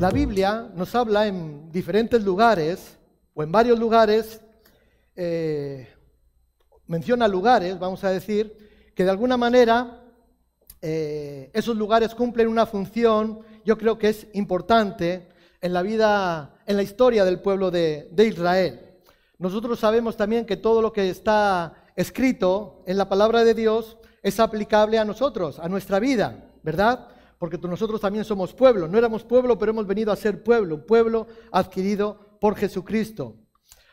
La Biblia nos habla en diferentes lugares, o en varios lugares, eh, menciona lugares, vamos a decir, que de alguna manera eh, esos lugares cumplen una función, yo creo que es importante en la vida, en la historia del pueblo de, de Israel. Nosotros sabemos también que todo lo que está escrito en la palabra de Dios es aplicable a nosotros, a nuestra vida, ¿verdad? Porque nosotros también somos pueblo. No éramos pueblo, pero hemos venido a ser pueblo, un pueblo adquirido por Jesucristo.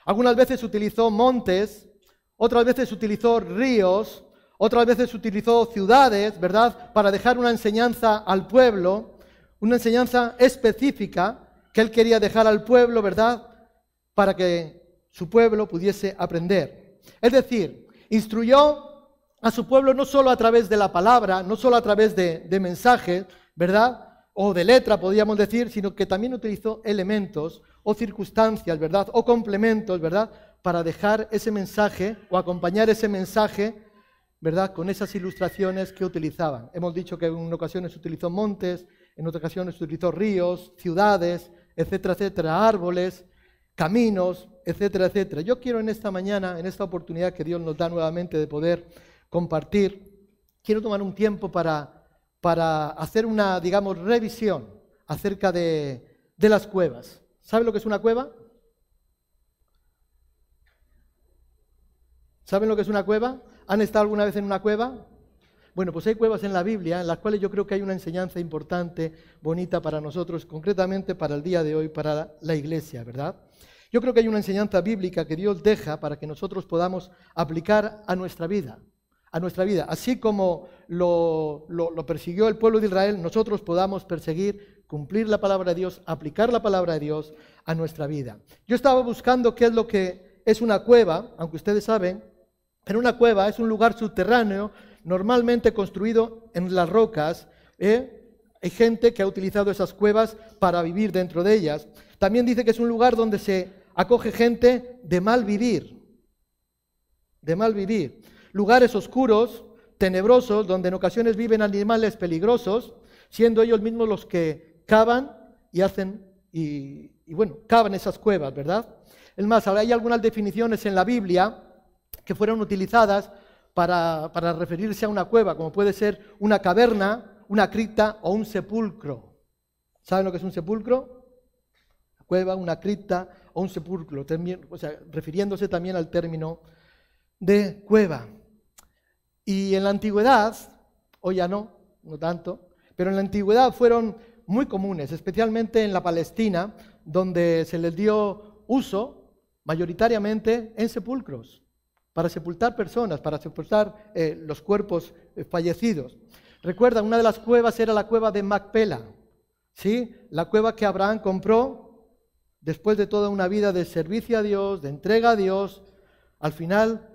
Algunas veces utilizó montes, otras veces utilizó ríos, otras veces utilizó ciudades, ¿verdad? Para dejar una enseñanza al pueblo, una enseñanza específica que él quería dejar al pueblo, ¿verdad? Para que su pueblo pudiese aprender. Es decir, instruyó a su pueblo no solo a través de la palabra, no solo a través de, de mensajes, ¿verdad? O de letra, podríamos decir, sino que también utilizó elementos o circunstancias, ¿verdad? O complementos, ¿verdad? Para dejar ese mensaje o acompañar ese mensaje, ¿verdad? Con esas ilustraciones que utilizaban. Hemos dicho que en ocasiones utilizó montes, en otras ocasiones utilizó ríos, ciudades, etcétera, etcétera, árboles, caminos, etcétera, etcétera. Yo quiero en esta mañana, en esta oportunidad que Dios nos da nuevamente de poder compartir, quiero tomar un tiempo para, para hacer una, digamos, revisión acerca de, de las cuevas. ¿Sabe lo que es una cueva? ¿Saben lo que es una cueva? ¿Han estado alguna vez en una cueva? Bueno, pues hay cuevas en la Biblia en las cuales yo creo que hay una enseñanza importante, bonita para nosotros, concretamente para el día de hoy, para la iglesia, ¿verdad? Yo creo que hay una enseñanza bíblica que Dios deja para que nosotros podamos aplicar a nuestra vida, a nuestra vida. Así como lo, lo, persiguió el pueblo de Israel, nosotros podamos perseguir, cumplir la palabra de Dios, aplicar la palabra de Dios a nuestra vida. Yo estaba buscando qué es lo que es una cueva, aunque ustedes saben, pero una cueva es un lugar subterráneo normalmente construido en las rocas. ¿eh? Hay gente que ha utilizado esas cuevas para vivir dentro de ellas. También dice que es un lugar donde se acoge gente de mal vivir, de mal vivir. Lugares oscuros, tenebrosos, donde en ocasiones viven animales peligrosos, siendo ellos mismos los que cavan y hacen, y, bueno, cavan esas cuevas, ¿verdad? Es más, hay algunas definiciones en la Biblia que fueron utilizadas para, para, referirse a una cueva, como puede ser una caverna, una cripta o un sepulcro. ¿Saben lo que es un sepulcro? Una cueva, una cripta o un sepulcro, refiriéndose también al término de cueva. Y en la antigüedad, hoy ya no, no tanto, pero en la antigüedad fueron muy comunes, especialmente en la Palestina, donde se les dio uso mayoritariamente en sepulcros para sepultar personas, para sepultar eh, los cuerpos eh, fallecidos. Recuerda, una de las cuevas era la cueva de Macpela, ¿sí? La cueva que Abraham compró después de toda una vida de servicio a Dios, de entrega a Dios. Al final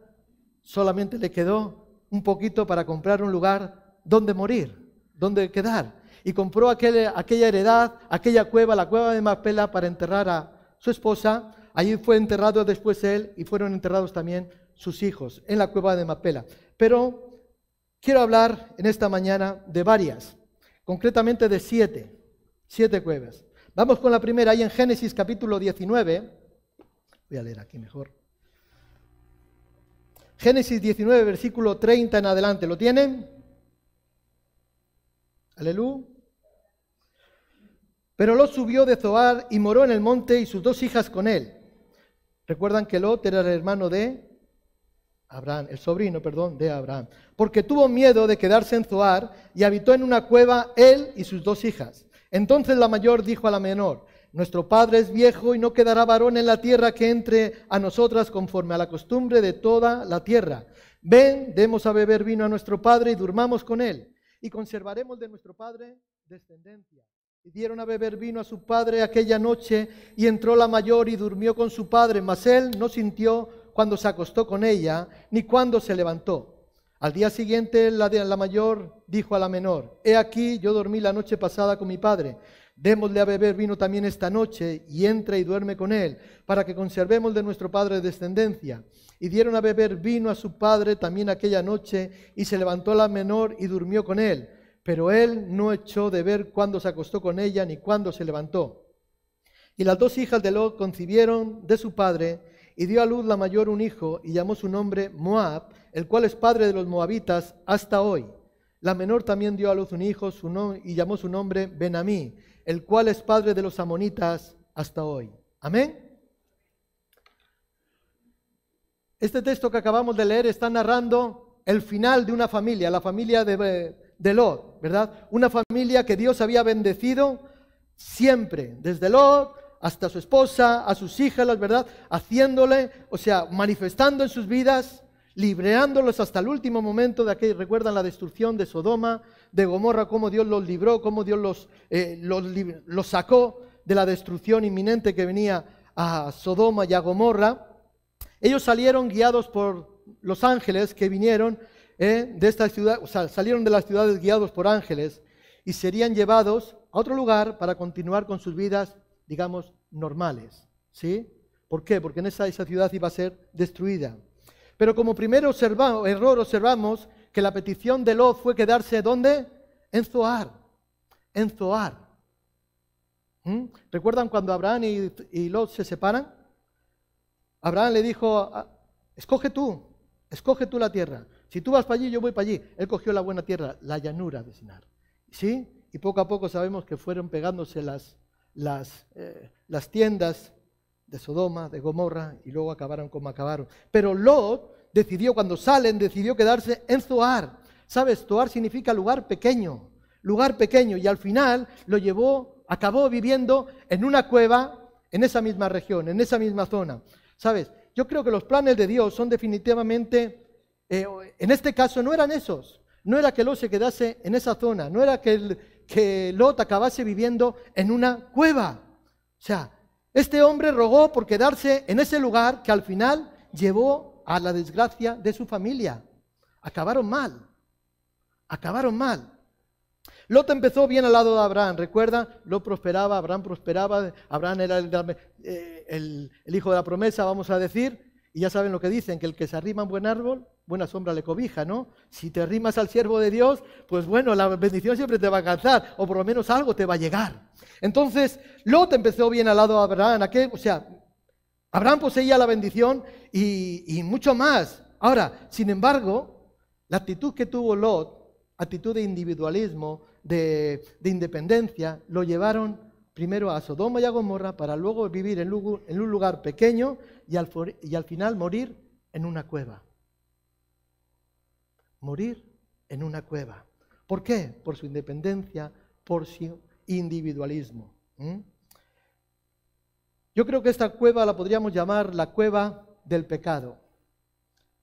solamente le quedó un poquito para comprar un lugar donde morir, donde quedar. Y compró aquella, heredad, aquella cueva, la cueva de Macpela, para enterrar a su esposa. Allí fue enterrado después él y fueron enterrados también sus hijos en la cueva de Mapela. Pero quiero hablar en esta mañana de varias, concretamente de siete, siete cuevas. Vamos con la primera, ahí en Génesis capítulo 19. Voy a leer aquí mejor. Génesis 19, versículo 30 en adelante. ¿Lo tienen? Aleluya. Pero Lot subió de Zoar y moró en el monte y sus dos hijas con él. Recuerdan que Lot era el hermano de Abraham, el sobrino, perdón, de Abraham, porque tuvo miedo de quedarse en Zoar y habitó en una cueva él y sus dos hijas. Entonces la mayor dijo a la menor, nuestro padre es viejo y no quedará varón en la tierra que entre a nosotras conforme a la costumbre de toda la tierra. Ven, demos a beber vino a nuestro padre y durmamos con él, y conservaremos de nuestro padre descendencia. Y dieron a beber vino a su padre aquella noche, y entró la mayor y durmió con su padre, mas él no sintió cuando se acostó con ella, ni cuando se levantó. Al día siguiente la, de la mayor dijo a la menor, He aquí, yo dormí la noche pasada con mi padre, démosle a beber vino también esta noche, y entra y duerme con él, para que conservemos de nuestro padre descendencia. Y dieron a beber vino a su padre también aquella noche, y se levantó la menor y durmió con él. Pero él no echó de ver cuándo se acostó con ella, ni cuándo se levantó. Y las dos hijas de Lot concibieron de su padre y dio a luz la mayor un hijo y llamó su nombre Moab, el cual es padre de los moabitas hasta hoy. La menor también dio a luz un hijo su y llamó su nombre Benamí, el cual es padre de los amonitas hasta hoy. Amén. Este texto que acabamos de leer está narrando el final de una familia, la familia de, de Lot, ¿verdad? Una familia que Dios había bendecido siempre, desde Lot hasta su esposa, a sus hijas, ¿verdad? Haciéndole, o sea, manifestando en sus vidas, libreándolos hasta el último momento de aquel, recuerdan la destrucción de Sodoma, de Gomorra, cómo Dios los libró, cómo Dios los, eh, los, sacó de la destrucción inminente que venía a Sodoma y a Gomorra. Ellos salieron guiados por los ángeles que vinieron eh, de esta ciudad, o sea, salieron de las ciudades guiados por ángeles y serían llevados a otro lugar para continuar con sus vidas digamos, normales. ¿Sí? ¿Por qué? Porque en esa, esa ciudad iba a ser destruida. Pero como primer error observamos que la petición de Lot fue quedarse ¿dónde? En Zoar. En Zoar. ¿Mm? ¿Recuerdan cuando Abraham y, y, Lot se separan? Abraham le dijo, escoge tú, escoge tú la tierra. Si tú vas para allí, yo voy para allí. Él cogió la buena tierra, la llanura de Sinar. ¿Sí? Y poco a poco sabemos que fueron pegándose las, las, eh, las tiendas de Sodoma, de Gomorra, y luego acabaron como acabaron. Pero Lot decidió, cuando salen, decidió quedarse en Zoar. ¿Sabes? Zoar significa lugar pequeño, lugar pequeño, y al final lo llevó, acabó viviendo en una cueva en esa misma región, en esa misma zona. ¿Sabes? Yo creo que los planes de Dios son definitivamente, eh, en este caso no eran esos. No era que Lot se quedase en esa zona, no era que el, que Lot acabase viviendo en una cueva. O sea, este hombre rogó por quedarse en ese lugar que al final llevó a la desgracia de su familia. Acabaron mal. Acabaron mal. Lot empezó bien al lado de Abraham, recuerda, Lot prosperaba, Abraham prosperaba, Abraham era eh, el, el, hijo de la promesa, vamos a decir, y ya saben lo que dicen, que el que se arrima a un buen árbol, buena sombra le cobija, ¿no? Si te arrimas al siervo de Dios, pues bueno, la bendición siempre te va a alcanzar, o por lo menos algo te va a llegar. Entonces, Lot empezó bien al lado de Abraham, o sea, Abraham poseía la bendición y, mucho más. Ahora, sin embargo, la actitud que tuvo Lot, actitud de individualismo, de, independencia, lo llevaron primero a Sodoma y a Gomorra para luego vivir en, un lugar pequeño y al final morir en una cueva morir en una cueva. ¿Por qué? Por su independencia, por su individualismo. Yo creo que esta cueva la podríamos llamar la cueva del pecado.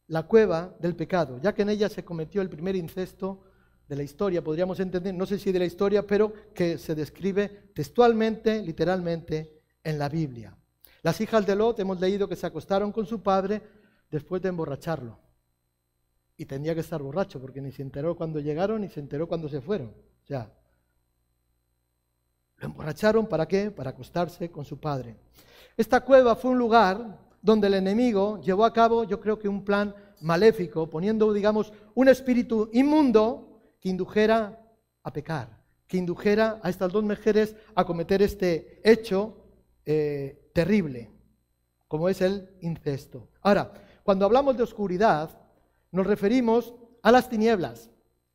La cueva del pecado, ya que en ella se cometió el primer incesto de la historia, podríamos entender, no sé si de la historia, pero que se describe textualmente, literalmente, en la Biblia. Las hijas de Lot hemos leído que se acostaron con su padre después de emborracharlo y tendría que estar borracho porque ni se enteró cuando llegaron ni se enteró cuando se fueron. O sea, lo emborracharon para qué? Para acostarse con su padre. Esta cueva fue un lugar donde el enemigo llevó a cabo, yo creo que un plan maléfico, poniendo, digamos, un espíritu inmundo que indujera a pecar, que indujera a estas dos mujeres a cometer este hecho eh, terrible, como es el incesto. Ahora, cuando hablamos de oscuridad, nos referimos a las tinieblas.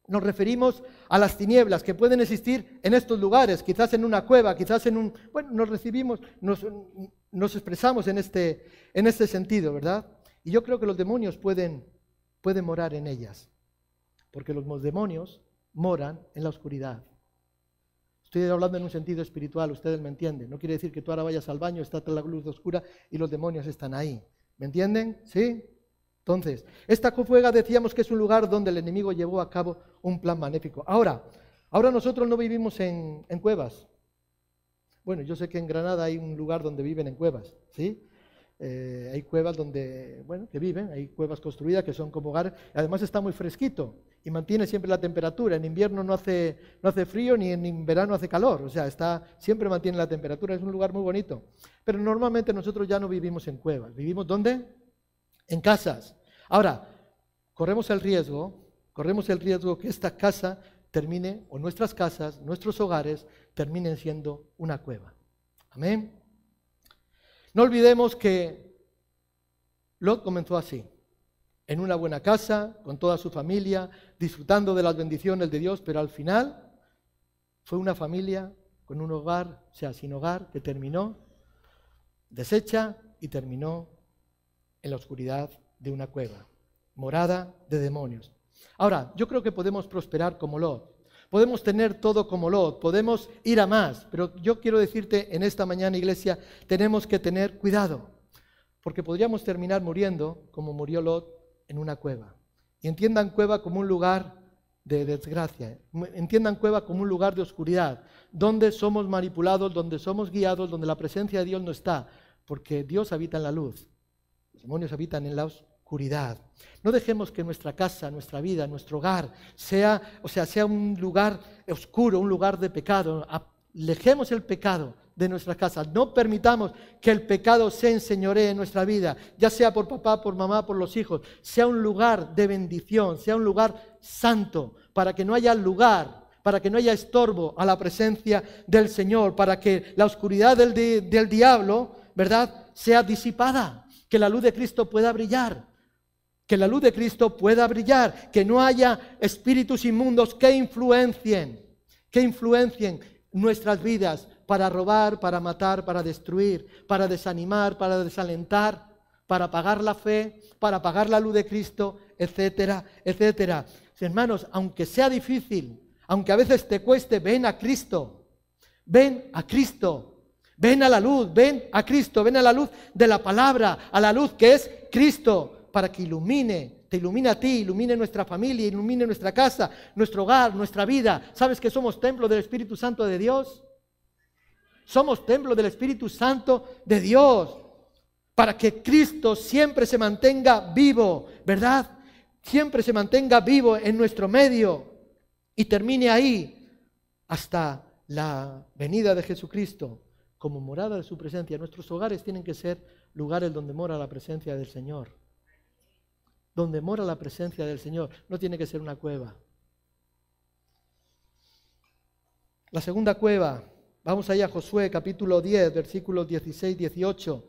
Nos referimos a las tinieblas que pueden existir en estos lugares, quizás en una cueva, quizás en un... Bueno, nos recibimos, nos, nos expresamos en este, en este sentido, ¿verdad? Y yo creo que los demonios pueden, pueden morar en ellas, porque los demonios moran en la oscuridad. Estoy hablando en un sentido espiritual, ustedes me entienden. No quiere decir que tú ahora vayas al baño, está la luz oscura y los demonios están ahí. ¿Me entienden? ¿Sí? Entonces, esta cueva decíamos que es un lugar donde el enemigo llevó a cabo un plan magnífico. Ahora, ahora nosotros no vivimos en, cuevas. Bueno, yo sé que en Granada hay un lugar donde viven en cuevas, ¿sí? Eh, hay cuevas donde, bueno, que viven, hay cuevas construidas que son como hogares. Además está muy fresquito y mantiene siempre la temperatura. En invierno no hace, no hace frío ni en verano hace calor. O sea, está, siempre mantiene la temperatura. Es un lugar muy bonito. Pero normalmente nosotros ya no vivimos en cuevas. ¿Vivimos dónde? en casas. Ahora, corremos el riesgo, corremos el riesgo que esta casa termine, o nuestras casas, nuestros hogares, terminen siendo una cueva. Amén. No olvidemos que Lot comenzó así, en una buena casa, con toda su familia, disfrutando de las bendiciones de Dios, pero al final fue una familia con un hogar, o sea, sin hogar, que terminó deshecha y terminó en la oscuridad de una cueva, morada de demonios. Ahora, yo creo que podemos prosperar como Lot. Podemos tener todo como Lot, podemos ir a más, pero yo quiero decirte en esta mañana, iglesia, tenemos que tener cuidado, porque podríamos terminar muriendo como murió Lot en una cueva. Y entiendan cueva como un lugar de desgracia, entiendan cueva como un lugar de oscuridad, donde somos manipulados, donde somos guiados, donde la presencia de Dios no está, porque Dios habita en la luz, los demonios habitan en la oscuridad. No dejemos que nuestra casa, nuestra vida, nuestro hogar sea, o sea, sea un lugar oscuro, un lugar de pecado. Alejemos el pecado de nuestras casas. No permitamos que el pecado se enseñoree en nuestra vida, ya sea por papá, por mamá, por los hijos. Sea un lugar de bendición, sea un lugar santo, para que no haya lugar, para que no haya estorbo a la presencia del Señor, para que la oscuridad del, del diablo, ¿verdad?, sea disipada, que la luz de Cristo pueda brillar. Que la luz de Cristo pueda brillar, que no haya espíritus inmundos que influencien, que influencien nuestras vidas, para robar, para matar, para destruir, para desanimar, para desalentar, para apagar la fe, para apagar la luz de Cristo, etcétera, etcétera. Hermanos, aunque sea difícil, aunque a veces te cueste, ven a Cristo. Ven a Cristo. Ven a la luz, ven a Cristo, ven a la luz de la palabra, a la luz que es Cristo, para que ilumine, te ilumine a ti, ilumine nuestra familia, ilumine nuestra casa, nuestro hogar, nuestra vida. ¿Sabes que somos templo del Espíritu Santo de Dios? Somos templo del Espíritu Santo de Dios. Para que Cristo siempre se mantenga vivo, ¿verdad? Siempre se mantenga vivo en nuestro medio y termine ahí hasta la venida de Jesucristo como morada de su presencia. Nuestros hogares tienen que ser lugares donde mora la presencia del Señor. Donde mora la presencia del Señor. No tiene que ser una cueva. La segunda cueva Vamos allá a Josué capítulo 10, versículos 16, 18.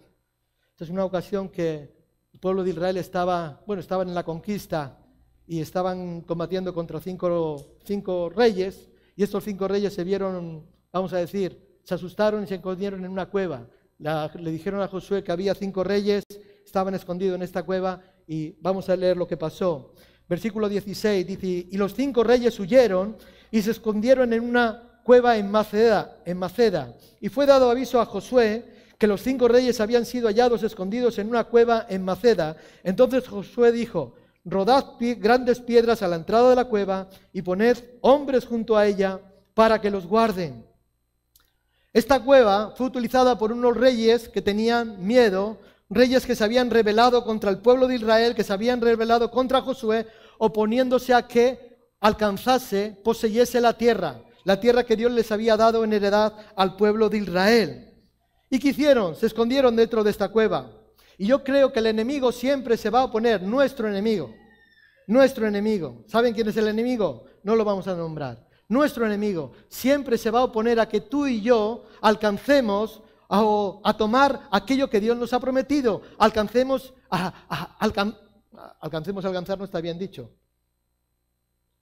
Esta es una ocasión que el pueblo de Israel estaba, bueno, estaban en la conquista y estaban combatiendo contra cinco, cinco reyes y estos cinco reyes se vieron, vamos a decir, se asustaron y se escondieron en una cueva. le dijeron a Josué que había cinco reyes, estaban escondidos en esta cueva y vamos a leer lo que pasó. Versículo 16 dice, y los cinco reyes huyeron y se escondieron en una cueva en Maceda, en Maceda. Y fue dado aviso a Josué que los cinco reyes habían sido hallados escondidos en una cueva en Maceda. Entonces Josué dijo, rodad grandes piedras a la entrada de la cueva y poned hombres junto a ella para que los guarden. Esta cueva fue utilizada por unos reyes que tenían miedo, reyes que se habían rebelado contra el pueblo de Israel, que se habían rebelado contra Josué, oponiéndose a que alcanzase, poseyese la tierra la tierra que Dios les había dado en heredad al pueblo de Israel. ¿Y qué hicieron? Se escondieron dentro de esta cueva. Y yo creo que el enemigo siempre se va a oponer, nuestro enemigo, nuestro enemigo. ¿Saben quién es el enemigo? No lo vamos a nombrar. Nuestro enemigo siempre se va a oponer a que tú y yo alcancemos a, tomar aquello que Dios nos ha prometido. Alcancemos a, alcancemos a alcanzar, no está bien dicho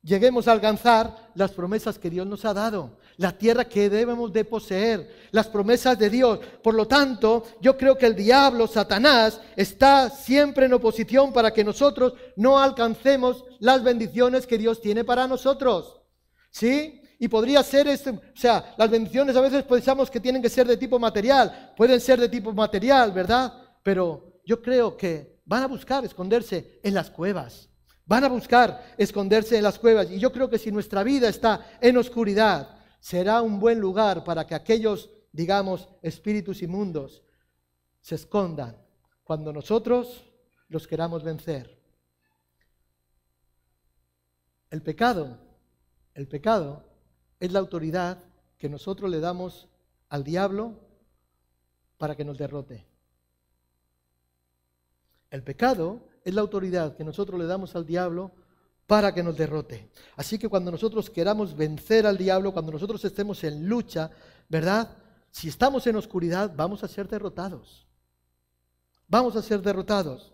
lleguemos a alcanzar las promesas que Dios nos ha dado, la tierra que debemos de poseer, las promesas de Dios. Por lo tanto, yo creo que el diablo, Satanás, está siempre en oposición para que nosotros no alcancemos las bendiciones que Dios tiene para nosotros. ¿Sí? Y podría ser, este, o sea, las bendiciones a veces pensamos que tienen que ser de tipo material, pueden ser de tipo material, ¿verdad? Pero yo creo que van a buscar esconderse en las cuevas Van a buscar esconderse en las cuevas. Y yo creo que si nuestra vida está en oscuridad, será un buen lugar para que aquellos, digamos, espíritus inmundos se escondan cuando nosotros los queramos vencer. El pecado, el pecado es la autoridad que nosotros le damos al diablo para que nos derrote. El pecado es la autoridad que nosotros le damos al diablo para que nos derrote. Así que cuando nosotros queramos vencer al diablo, cuando nosotros estemos en lucha, ¿verdad? Si estamos en oscuridad, vamos a ser derrotados. vamos a ser derrotados.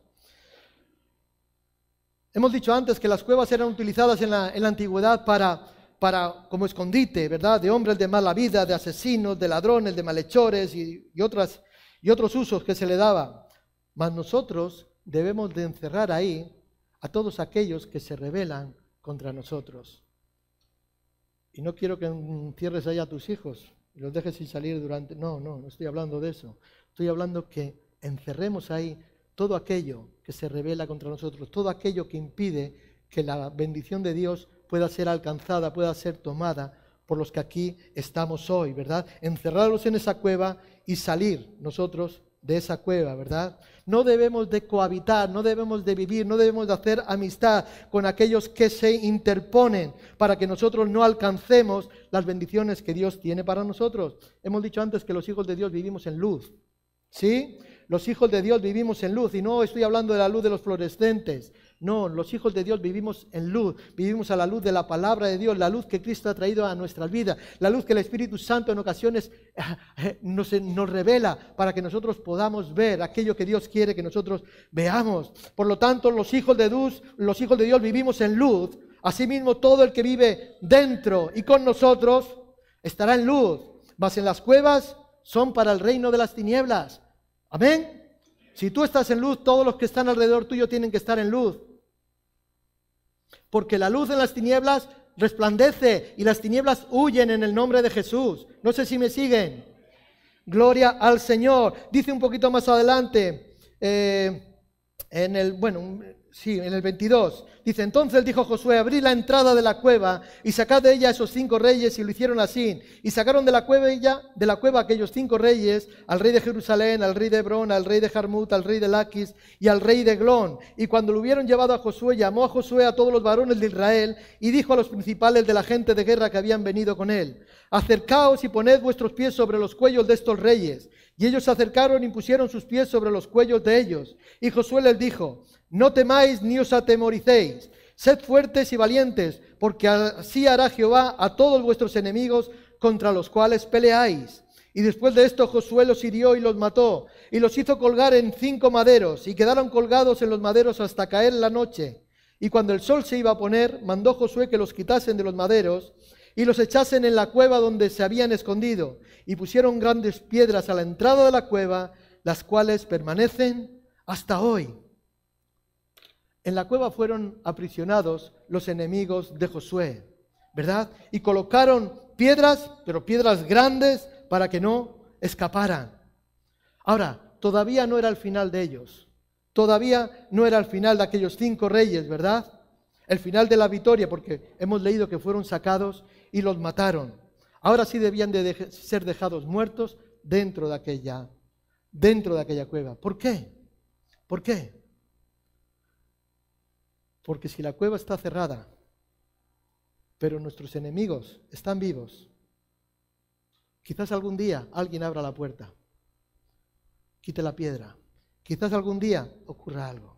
Hemos dicho antes que las cuevas eran utilizadas en la, antigüedad para, para, como escondite, ¿verdad? De hombres de mala vida, de asesinos, de ladrones, de malhechores y, otras, y otros usos que se le daba. Mas nosotros debemos de encerrar ahí a todos aquellos que se rebelan contra nosotros. Y no quiero que encierres ahí a tus hijos y los dejes sin salir durante... No, no, no estoy hablando de eso. Estoy hablando que encerremos ahí todo aquello que se revela contra nosotros, todo aquello que impide que la bendición de Dios pueda ser alcanzada, pueda ser tomada por los que aquí estamos hoy, ¿verdad? Encerrarlos en esa cueva y salir nosotros de esa cueva, ¿verdad? No debemos de cohabitar, no debemos de vivir, no debemos de hacer amistad con aquellos que se interponen para que nosotros no alcancemos las bendiciones que Dios tiene para nosotros. Hemos dicho antes que los hijos de Dios vivimos en luz, ¿sí? Los hijos de Dios vivimos en luz y no estoy hablando de la luz de los fluorescentes. No, los hijos de Dios vivimos en luz, vivimos a la luz de la palabra de Dios, la luz que Cristo ha traído a nuestras vidas, la luz que el Espíritu Santo en ocasiones eh, nos, nos revela para que nosotros podamos ver aquello que Dios quiere que nosotros veamos. Por lo tanto, los hijos de Dios, los hijos de Dios vivimos en luz. Asimismo, todo el que vive dentro y con nosotros estará en luz. Mas en las cuevas son para el reino de las tinieblas Amén. Si tú estás en luz, todos los que están alrededor tuyo tienen que estar en luz. Porque la luz en las tinieblas resplandece y las tinieblas huyen en el nombre de Jesús. No sé si me siguen. Gloria al Señor. Dice un poquito más adelante, eh, en el, bueno, sí, en el 22. Dice, entonces dijo Josué, abrí la entrada de la cueva y sacad de ella esos cinco reyes y lo hicieron así. Y sacaron de la cueva, ella, de la cueva aquellos cinco reyes, al rey de Jerusalén, al rey de Hebrón, al rey de Jarmut, al rey de Laquis y al rey de Glón. Y cuando lo hubieron llevado a Josué, llamó a Josué a todos los varones de Israel y dijo a los principales de la gente de guerra que habían venido con él, acercaos y poned vuestros pies sobre los cuellos de estos reyes. Y ellos se acercaron y pusieron sus pies sobre los cuellos de ellos. Y Josué les dijo, no temáis ni os atemoricéis, sed fuertes y valientes, porque así hará Jehová a todos vuestros enemigos contra los cuales peleáis. Y después de esto Josué los hirió y los mató, y los hizo colgar en cinco maderos, y quedaron colgados en los maderos hasta caer la noche. Y cuando el sol se iba a poner, mandó Josué que los quitasen de los maderos, y los echasen en la cueva donde se habían escondido, y pusieron grandes piedras a la entrada de la cueva, las cuales permanecen hasta hoy. En la cueva fueron aprisionados los enemigos de Josué, ¿verdad? Y colocaron piedras, pero piedras grandes, para que no escaparan. Ahora, todavía no era el final de ellos. Todavía no era el final de aquellos cinco reyes, ¿verdad? El final de la victoria, porque hemos leído que fueron sacados y los mataron. Ahora sí debían de ser dejados muertos dentro de aquella, dentro de aquella cueva. ¿Por qué? ¿Por qué? Porque si la cueva está cerrada, pero nuestros enemigos están vivos, quizás algún día alguien abra la puerta, quite la piedra, quizás algún día ocurra algo.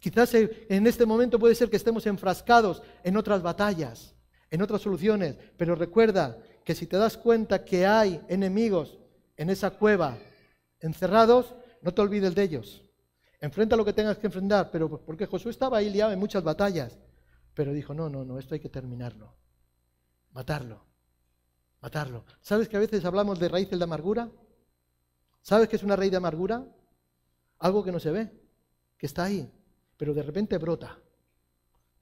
Quizás en este momento puede ser que estemos enfrascados en otras batallas, en otras soluciones, pero recuerda que si te das cuenta que hay enemigos en esa cueva encerrados, no te olvides de ellos. Enfrenta lo que tengas que enfrentar, pero porque Josué estaba ahí liado en muchas batallas. Pero dijo, no, no, no, esto hay que terminarlo. Matarlo. Matarlo. ¿Sabes que a veces hablamos de raíces de amargura? ¿Sabes qué es una raíz de amargura? Algo que no se ve, que está ahí, pero de repente brota.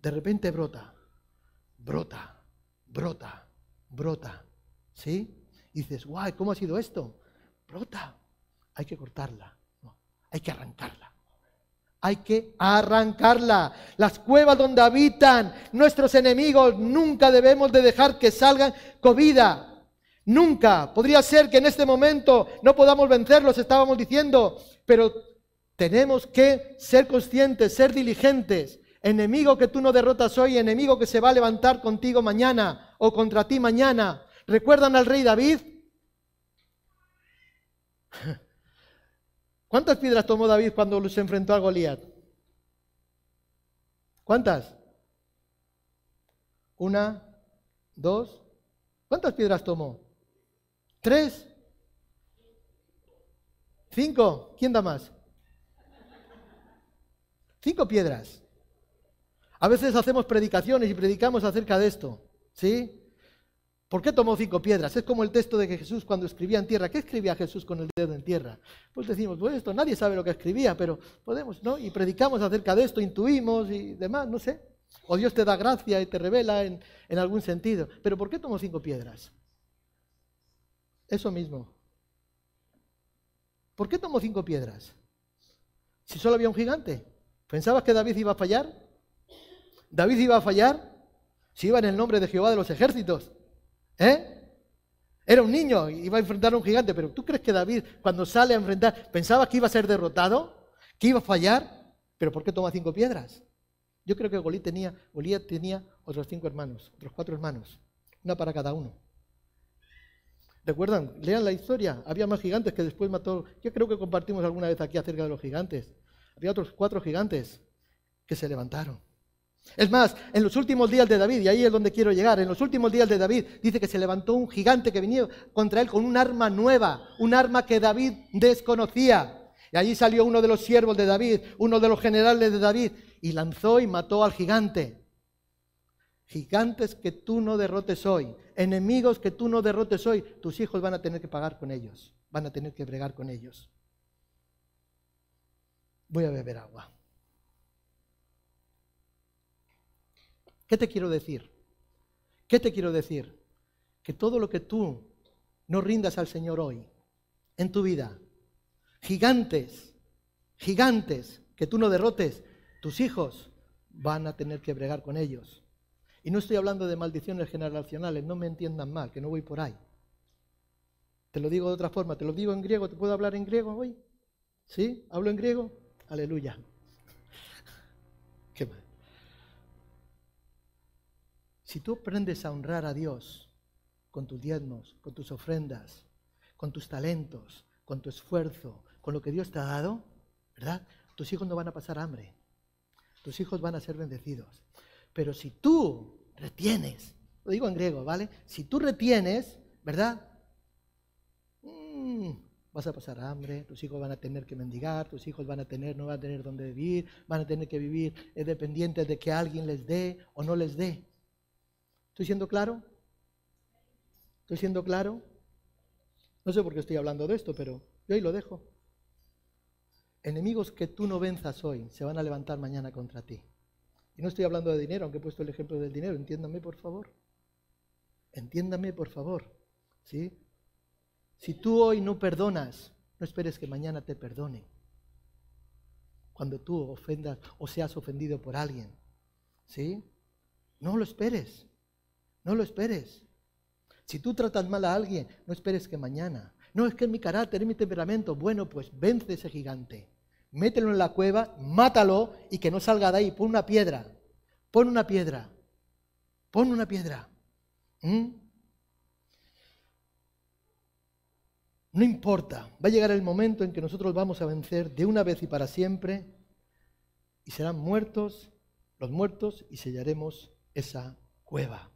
De repente brota. Brota, brota, brota. ¿Sí? Y dices, guay, ¿cómo ha sido esto? Brota. Hay que cortarla. Hay que arrancarla hay que arrancarla. Las cuevas donde habitan nuestros enemigos nunca debemos de dejar que salgan con vida. Nunca. Podría ser que en este momento no podamos vencerlos, estábamos diciendo, pero tenemos que ser conscientes, ser diligentes. Enemigo que tú no derrotas hoy, enemigo que se va a levantar contigo mañana o contra ti mañana. ¿Recuerdan al rey David? ¿Cuántas piedras tomó David cuando se enfrentó a Goliat? ¿Cuántas? Una, dos. ¿Cuántas piedras tomó? ¿Tres? ¿Cinco? ¿Quién da más? Cinco piedras. A veces hacemos predicaciones y predicamos acerca de esto. ¿Sí? ¿Por qué tomó cinco piedras? Es como el texto de que Jesús cuando escribía en tierra. ¿Qué escribía Jesús con el dedo en tierra? Pues decimos, pues esto nadie sabe lo que escribía, pero podemos, ¿no? Y predicamos acerca de esto, intuimos y demás, no sé. O Dios te da gracia y te revela en, en algún sentido. Pero ¿por qué tomó cinco piedras? Eso mismo. ¿Por qué tomó cinco piedras? Si solo había un gigante. ¿Pensabas que David iba a fallar? ¿David iba a fallar? Si iba en el nombre de Jehová de los ejércitos. ¿Eh? Era un niño, iba a enfrentar a un gigante, pero ¿tú crees que David cuando sale a enfrentar pensaba que iba a ser derrotado? ¿Que iba a fallar? ¿Pero por qué toma cinco piedras? Yo creo que Goliat tenía, Goliat tenía otros cinco hermanos, otros cuatro hermanos, una para cada uno. ¿Recuerdan? Lean la historia. Había más gigantes que después mató. Yo creo que compartimos alguna vez aquí acerca de los gigantes. Había otros cuatro gigantes que se levantaron. Es más, en los últimos días de David, y ahí es donde quiero llegar, en los últimos días de David dice que se levantó un gigante que venía contra él con un arma nueva, un arma que David desconocía. Y allí salió uno de los siervos de David, uno de los generales de David, y lanzó y mató al gigante. Gigantes que tú no derrotes hoy, enemigos que tú no derrotes hoy, tus hijos van a tener que pagar con ellos, van a tener que bregar con ellos. Voy a beber agua. ¿Qué te quiero decir? ¿Qué te quiero decir? Que todo lo que tú no rindas al Señor hoy, en tu vida, gigantes, gigantes que tú no derrotes, tus hijos van a tener que bregar con ellos. Y no estoy hablando de maldiciones generacionales, no me entiendan mal, que no voy por ahí. Te lo digo de otra forma, te lo digo en griego, ¿te puedo hablar en griego hoy? ¿Sí? ¿Hablo en griego? Aleluya. Qué mal. Si tú aprendes a honrar a Dios con tus diezmos, con tus ofrendas, con tus talentos, con tu esfuerzo, con lo que Dios te ha dado, ¿verdad? Tus hijos no van a pasar hambre. Tus hijos van a ser bendecidos. Pero si tú retienes, lo digo en griego, ¿vale? Si tú retienes, ¿verdad? Mm, vas a pasar hambre, tus hijos van a tener que mendigar, tus hijos van a tener, no van a tener dónde vivir, van a tener que vivir dependientes de que alguien les dé o no les dé. ¿Estoy siendo claro? ¿Estoy siendo claro? No sé por qué estoy hablando de esto, pero yo ahí lo dejo. Enemigos que tú no venzas hoy se van a levantar mañana contra ti. Y no estoy hablando de dinero, aunque he puesto el ejemplo del dinero. Entiéndame, por favor. Entiéndame, por favor. ¿Sí? Si tú hoy no perdonas, no esperes que mañana te perdone. Cuando tú ofendas o seas ofendido por alguien. ¿Sí? No lo esperes. No lo esperes. Si tú tratas mal a alguien, no esperes que mañana. No es que es mi carácter, es mi temperamento. Bueno, pues vence ese gigante. Mételo en la cueva, mátalo y que no salga de ahí. Pon una piedra. Pon una piedra. Pon una piedra. ¿Mm? No importa. Va a llegar el momento en que nosotros vamos a vencer de una vez y para siempre. Y serán muertos los muertos y sellaremos esa cueva.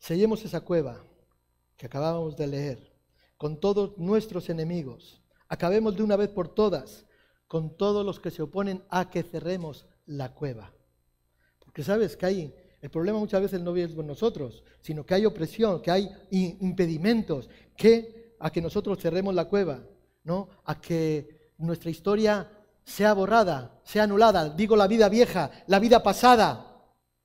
Sellemos esa cueva que acabamos de leer con todos nuestros enemigos. Acabemos de una vez por todas con todos los que se oponen a que cerremos la cueva. Porque sabes que hay, el problema muchas veces no es con nosotros, sino que hay opresión, que hay impedimentos, que a que nosotros cerremos la cueva, ¿no? A que nuestra historia sea borrada, sea anulada, digo la vida vieja, la vida pasada,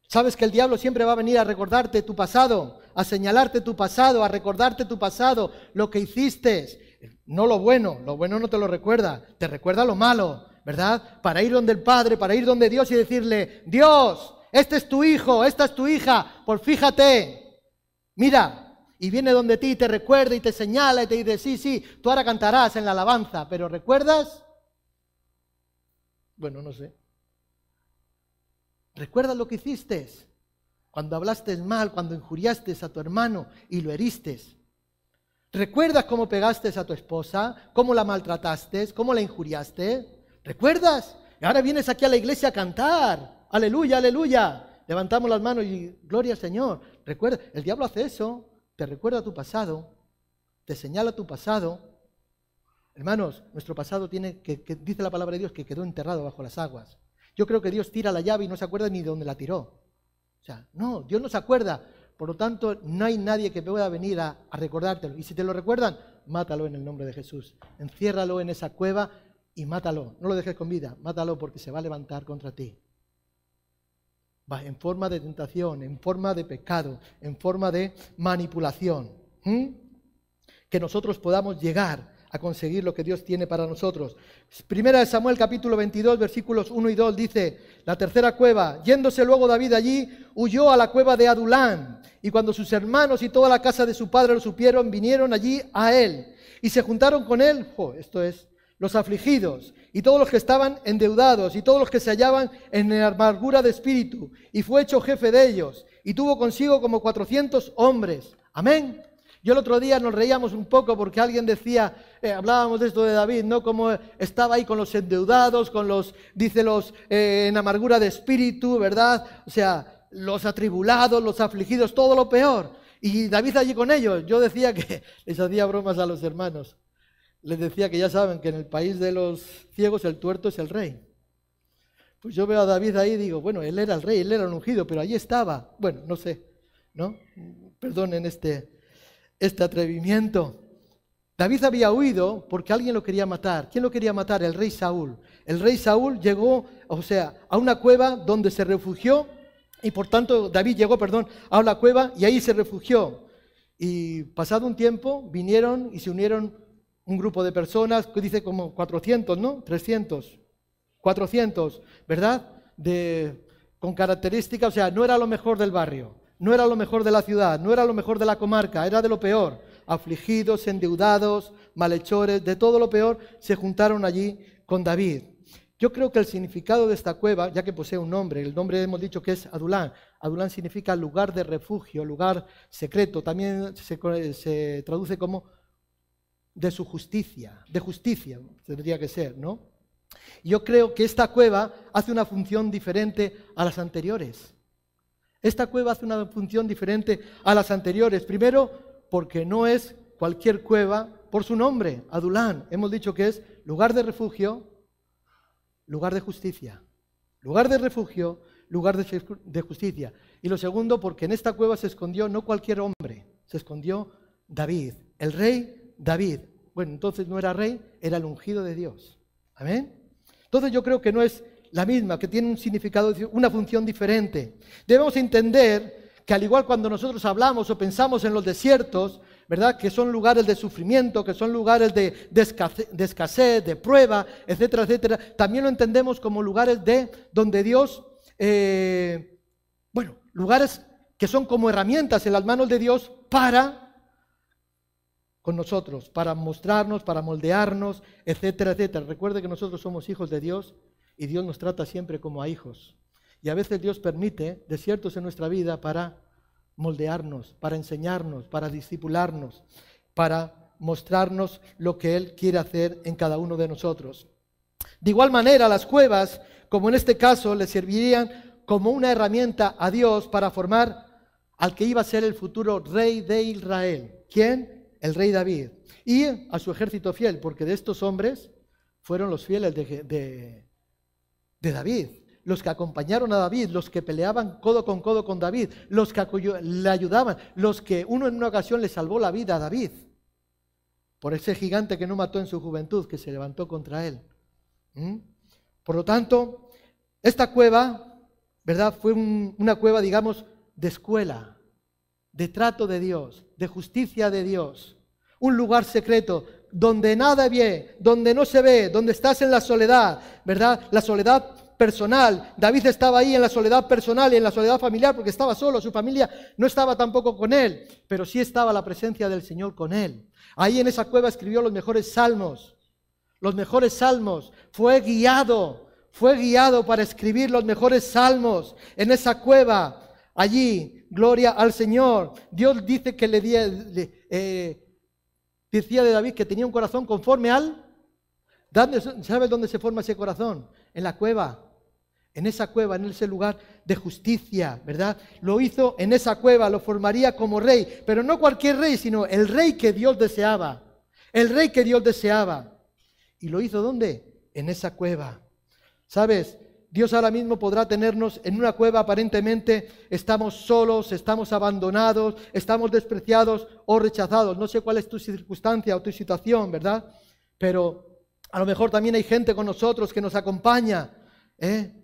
Sabes que el diablo siempre va a venir a recordarte tu pasado, a señalarte tu pasado, a recordarte tu pasado, lo que hiciste. No lo bueno, lo bueno no te lo recuerda, te recuerda lo malo, ¿verdad? Para ir donde el Padre, para ir donde Dios y decirle, Dios, este es tu hijo, esta es tu hija, por fíjate, mira, y viene donde ti te recuerda y te señala y te dice, sí, sí, tú ahora cantarás en la alabanza, pero ¿recuerdas? Bueno, no sé. ¿Recuerdas lo que hiciste? Cuando hablaste mal, cuando injuriaste a tu hermano y lo heriste. ¿Recuerdas cómo pegaste a tu esposa? ¿Cómo la maltrataste? ¿Cómo la injuriaste? ¿Recuerdas? Y ahora vienes aquí a la iglesia a cantar. Aleluya, aleluya. Levantamos las manos y gloria al Señor. Recuerda, el diablo hace eso. Te recuerda tu pasado. Te señala tu pasado. Hermanos, nuestro pasado tiene que, que dice la palabra de Dios que quedó enterrado bajo las aguas. Yo creo que Dios tira la llave y no se acuerda ni de dónde la tiró. O sea, no, Dios no se acuerda. Por lo tanto, no hay nadie que pueda venir a, recordártelo. Y si te lo recuerdan, mátalo en el nombre de Jesús. Enciérralo en esa cueva y mátalo. No lo dejes con vida, mátalo porque se va a levantar contra ti. Va en forma de tentación, en forma de pecado, en forma de manipulación. Que nosotros podamos llegar a conseguir lo que Dios tiene para nosotros. Primera de Samuel capítulo 22 versículos 1 y 2 dice, la tercera cueva, yéndose luego David allí, huyó a la cueva de Adulán, y cuando sus hermanos y toda la casa de su padre lo supieron, vinieron allí a él, y se juntaron con él, esto es, los afligidos, y todos los que estaban endeudados, y todos los que se hallaban en amargura de espíritu, y fue hecho jefe de ellos, y tuvo consigo como cuatrocientos hombres. Amén. Yo el otro día nos reíamos un poco porque alguien decía, eh, hablábamos de esto de David, ¿no? Como estaba ahí con los endeudados, con los, dice los, eh, en amargura de espíritu, ¿verdad? O sea, los atribulados, los afligidos, todo lo peor. Y David allí con ellos. Yo decía que les hacía bromas a los hermanos. Les decía que ya saben que en el país de los ciegos el tuerto es el rey. Pues yo veo a David ahí y digo, bueno, él era el rey, él era el ungido, pero allí estaba. Bueno, no sé, ¿no? Perdonen este, este atrevimiento. David había huido porque alguien lo quería matar. ¿Quién lo quería matar? El rey Saúl. El rey Saúl llegó, o sea, a una cueva donde se refugió y por tanto David llegó, perdón, a una cueva y ahí se refugió. Y pasado un tiempo vinieron y se unieron un grupo de personas, que dice como 400, ¿no? 300, 400, ¿verdad? Con características, o sea, no era lo mejor del barrio no era lo mejor de la ciudad, no era lo mejor de la comarca, era de lo peor. Afligidos, endeudados, malhechores, de todo lo peor, se juntaron allí con David. Yo creo que el significado de esta cueva, ya que posee un nombre, el nombre hemos dicho que es Adulán. Adulán significa lugar de refugio, lugar secreto. También se, se traduce como de su justicia, de justicia tendría que ser, ¿no? Yo creo que esta cueva hace una función diferente a las anteriores. Esta cueva hace una función diferente a las anteriores. Primero, porque no es cualquier cueva por su nombre, Adulán. Hemos dicho que es lugar de refugio, lugar de justicia. Lugar de refugio, lugar de justicia. Y lo segundo, porque en esta cueva se escondió no cualquier hombre, se escondió David, el rey David. Bueno, entonces no era rey, era el ungido de Dios. Amén. Entonces yo creo que no es la misma, que tiene un significado, una función diferente. Debemos entender que al igual cuando nosotros hablamos o pensamos en los desiertos, ¿verdad? Que son lugares de sufrimiento, que son lugares de, escasez, de prueba, etcétera, etcétera. También lo entendemos como lugares de donde Dios, eh, bueno, lugares que son como herramientas en las manos de Dios para con nosotros, para mostrarnos, para moldearnos, etcétera, etcétera. Recuerde que nosotros somos hijos de Dios y Dios nos trata siempre como a hijos. Y a veces Dios permite desiertos en nuestra vida para moldearnos, para enseñarnos, para discipularnos, para mostrarnos lo que Él quiere hacer en cada uno de nosotros. De igual manera, las cuevas, como en este caso, le servirían como una herramienta a Dios para formar al que iba a ser el futuro rey de Israel. ¿Quién? El rey David. Y a su ejército fiel, porque de estos hombres fueron los fieles de, de, de David, los que acompañaron a David, los que peleaban codo con codo con David, los que le ayudaban, los que uno en una ocasión le salvó la vida a David, por ese gigante que no mató en su juventud, que se levantó contra él. ¿Mm? Por lo tanto, esta cueva, ¿verdad? Fue una cueva, digamos, de escuela, de trato de Dios, de justicia de Dios, un lugar secreto donde nada ve, donde no se ve, donde estás en la soledad, ¿verdad? La soledad personal. David estaba ahí en la soledad personal y en la soledad familiar porque estaba solo, su familia no estaba tampoco con él, pero sí estaba la presencia del Señor con él. Ahí en esa cueva escribió los mejores salmos, los mejores salmos. Fue guiado, fue guiado para escribir los mejores salmos en esa cueva. Allí, gloria al Señor. Dios dice que le, di, Decía de David que tenía un corazón conforme al... ¿Sabes dónde se forma ese corazón? En la cueva. En esa cueva, en ese lugar de justicia, ¿verdad? Lo hizo en esa cueva, lo formaría como rey, pero no cualquier rey, sino el rey que Dios deseaba. El rey que Dios deseaba. ¿Y lo hizo dónde? En esa cueva. ¿Sabes? Dios ahora mismo podrá tenernos en una cueva aparentemente estamos solos, estamos abandonados, estamos despreciados o rechazados. No sé cuál es tu circunstancia o tu situación, ¿verdad? Pero a lo mejor también hay gente con nosotros que nos acompaña. ¿eh?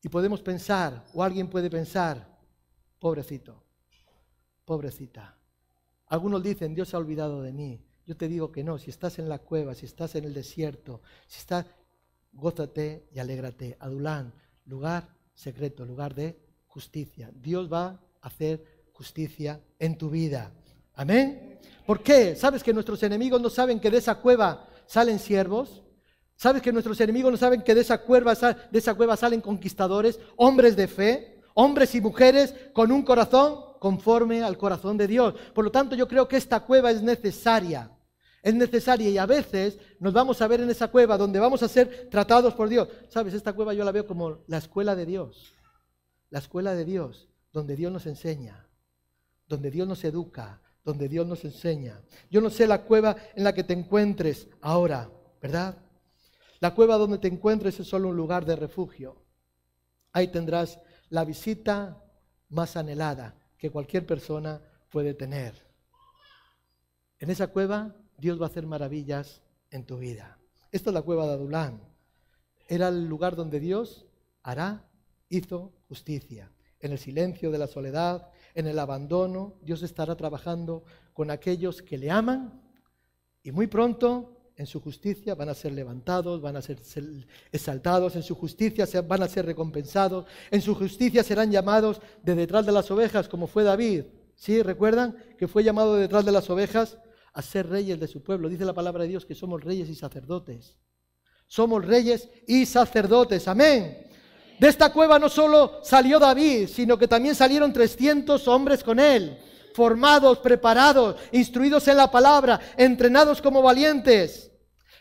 Y podemos pensar, o alguien puede pensar, pobrecito, pobrecita. Algunos dicen, Dios se ha olvidado de mí. Yo te digo que no, si estás en la cueva, si estás en el desierto, si estás gózate y alégrate. Adulán, lugar secreto, lugar de justicia. Dios va a hacer justicia en tu vida. Amén. ¿Por qué? ¿Sabes que nuestros enemigos no saben que de esa cueva salen siervos? ¿Sabes que nuestros enemigos no saben que de esa cueva, de esa cueva salen conquistadores, hombres de fe, hombres y mujeres con un corazón conforme al corazón de Dios? Por lo tanto, yo creo que esta cueva es necesaria es necesaria y a veces nos vamos a ver en esa cueva donde vamos a ser tratados por Dios. Sabes, esta cueva yo la veo como la escuela de Dios, la escuela de Dios, donde Dios nos enseña, donde Dios nos educa, donde Dios nos enseña. Yo no sé la cueva en la que te encuentres ahora, ¿verdad? La cueva donde te encuentres es solo un lugar de refugio. Ahí tendrás la visita más anhelada que cualquier persona puede tener. En esa cueva Dios va a hacer maravillas en tu vida. Esta es la cueva de Adulán. Era el lugar donde Dios hará, hizo justicia. En el silencio de la soledad, en el abandono, Dios estará trabajando con aquellos que le aman y muy pronto en su justicia van a ser levantados, van a ser exaltados, en su justicia van a ser recompensados, en su justicia serán llamados de detrás de las ovejas, como fue David. ¿Sí? ¿Recuerdan que fue llamado de detrás de las ovejas? A ser reyes de su pueblo. Dice la palabra de Dios que somos reyes y sacerdotes. Somos reyes y sacerdotes. Amén. De esta cueva no solo salió David, sino que también salieron 300 hombres con él, formados, preparados, instruidos en la palabra, entrenados como valientes.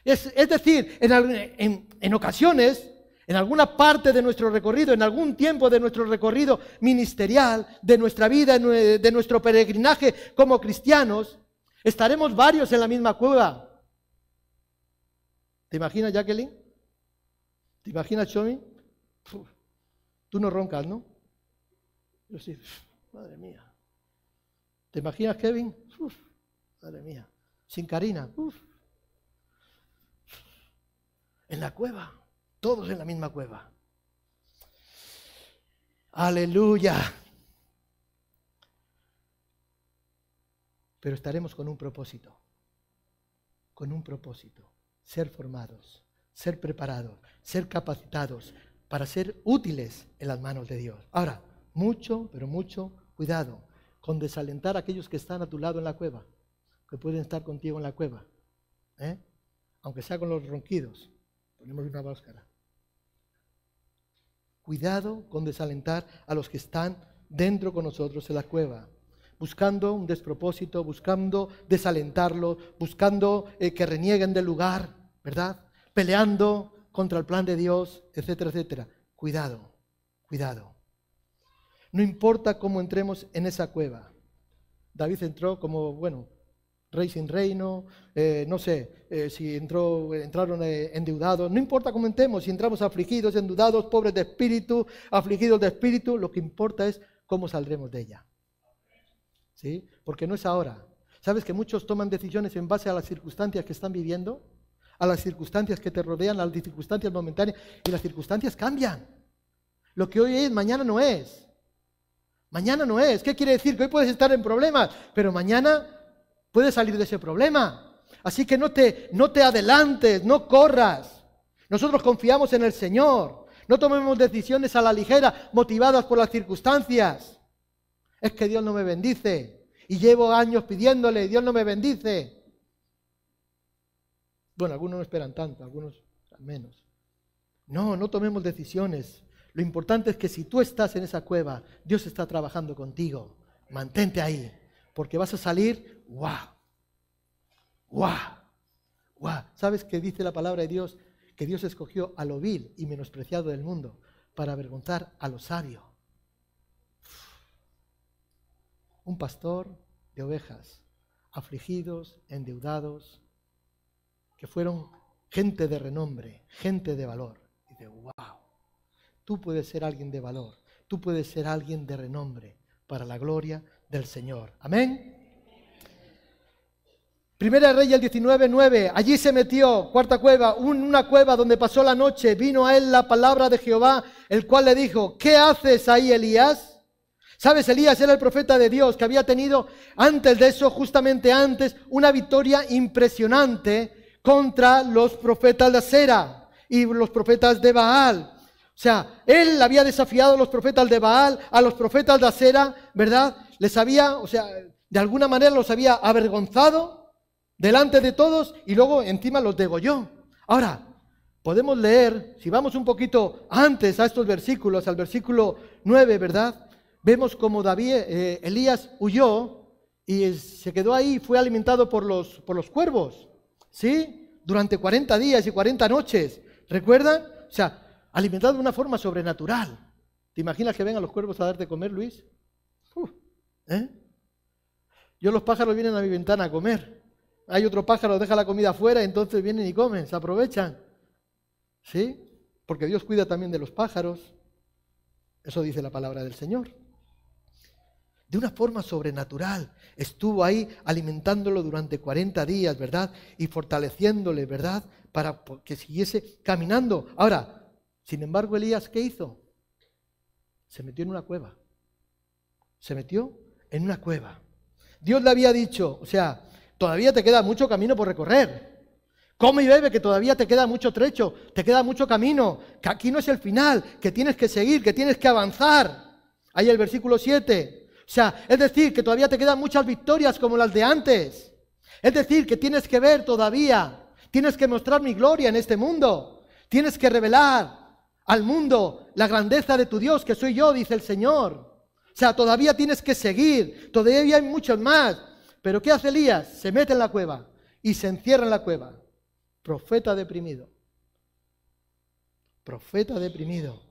Es, decir, en, en ocasiones, en alguna parte de nuestro recorrido, en algún tiempo de nuestro recorrido ministerial, de nuestra vida, de nuestro peregrinaje como cristianos, Estaremos varios en la misma cueva. ¿Te imaginas, Jacqueline? ¿Te imaginas, Chomi? Tú no roncas, ¿no? Yo sí, madre mía. ¿Te imaginas, Kevin? madre mía. Sin Karina. En la cueva. Todos en la misma cueva. Aleluya. Pero estaremos con un propósito, con un propósito, ser formados, ser preparados, ser capacitados para ser útiles en las manos de Dios. Ahora, mucho, pero mucho cuidado con desalentar a aquellos que están a tu lado en la cueva, que pueden estar contigo en la cueva, ¿eh? aunque sea con los ronquidos. Ponemos una máscara. Cuidado con desalentar a los que están dentro con nosotros en la cueva buscando un despropósito, buscando desalentarlo, buscando eh, que renieguen del lugar, ¿verdad? Peleando contra el plan de Dios, etcétera, etcétera. Cuidado, cuidado. No importa cómo entremos en esa cueva. David entró como, bueno, rey sin reino, eh, no sé eh, si entró, entraron endeudados, no importa cómo entremos, si entramos afligidos, endeudados, pobres de espíritu, afligidos de espíritu, lo que importa es cómo saldremos de ella. ¿Sí? Porque no es ahora. ¿Sabes que muchos toman decisiones en base a las circunstancias que están viviendo? A las circunstancias que te rodean, a las circunstancias momentáneas, y las circunstancias cambian. Lo que hoy es, mañana no es. Mañana no es. ¿Qué quiere decir? Que hoy puedes estar en problemas, pero mañana puedes salir de ese problema. Así que no te, no te adelantes, no corras. Nosotros confiamos en el Señor. No tomemos decisiones a la ligera, motivadas por las circunstancias es que Dios no me bendice. Y llevo años pidiéndole, Dios no me bendice. Bueno, algunos no esperan tanto, algunos al menos. No, no tomemos decisiones. Lo importante es que si tú estás en esa cueva, Dios está trabajando contigo. Mantente ahí, porque vas a salir, ¡guau! ¡guau! ¡guau! ¿Sabes qué dice la palabra de Dios? Que Dios escogió a lo vil y menospreciado del mundo para avergonzar a lo sabio un pastor de ovejas, afligidos, endeudados, que fueron gente de renombre, gente de valor. Y de wow, tú puedes ser alguien de valor, tú puedes ser alguien de renombre para la gloria del Señor. Amén. Primera Reyes 19, 9. Allí se metió, cuarta cueva, una cueva donde pasó la noche. Vino a él la palabra de Jehová, el cual le dijo, ¿qué haces ahí, Elías? Sabes, Elías era el profeta de Dios que había tenido antes de eso, justamente antes, una victoria impresionante contra los profetas de Acera y los profetas de Baal. O sea, él había desafiado a los profetas de Baal, a los profetas de Acera, ¿verdad? Les había, o sea, de alguna manera los había avergonzado delante de todos y luego encima los degolló. Ahora, podemos leer, si vamos un poquito antes a estos versículos, al versículo 9, ¿verdad? Vemos como David, eh, Elías huyó y se quedó ahí, fue alimentado por los, por los cuervos, ¿sí? Durante 40 días y 40 noches. ¿Recuerdan? O sea, alimentado de una forma sobrenatural. ¿Te imaginas que vengan los cuervos a darte comer, Luis? ¿eh? Yo los pájaros vienen a mi ventana a comer. Hay otro pájaro, deja la comida afuera, entonces vienen y comen, se aprovechan. ¿Sí? Porque Dios cuida también de los pájaros. Eso dice la palabra del Señor. De una forma sobrenatural. Estuvo ahí alimentándolo durante 40 días, ¿verdad? Y fortaleciéndole, ¿verdad? Para que siguiese caminando. Ahora, sin embargo, Elías, ¿qué hizo? Se metió en una cueva. Se metió en una cueva. Dios le había dicho, o sea, todavía te queda mucho camino por recorrer. Come y bebe, que todavía te queda mucho trecho, te queda mucho camino, que aquí no es el final, que tienes que seguir, que tienes que avanzar. Ahí el versículo 7. Sea, es decir, que todavía te quedan muchas victorias como las de antes. Es decir, que tienes que ver todavía, tienes que mostrar mi gloria en este mundo. Tienes que revelar al mundo la grandeza de tu Dios, que soy yo, dice el Señor. O sea, todavía tienes que seguir, todavía hay muchos más. Pero ¿qué hace Elías? Se mete en la cueva y se encierra en la cueva. Profeta deprimido. Profeta deprimido.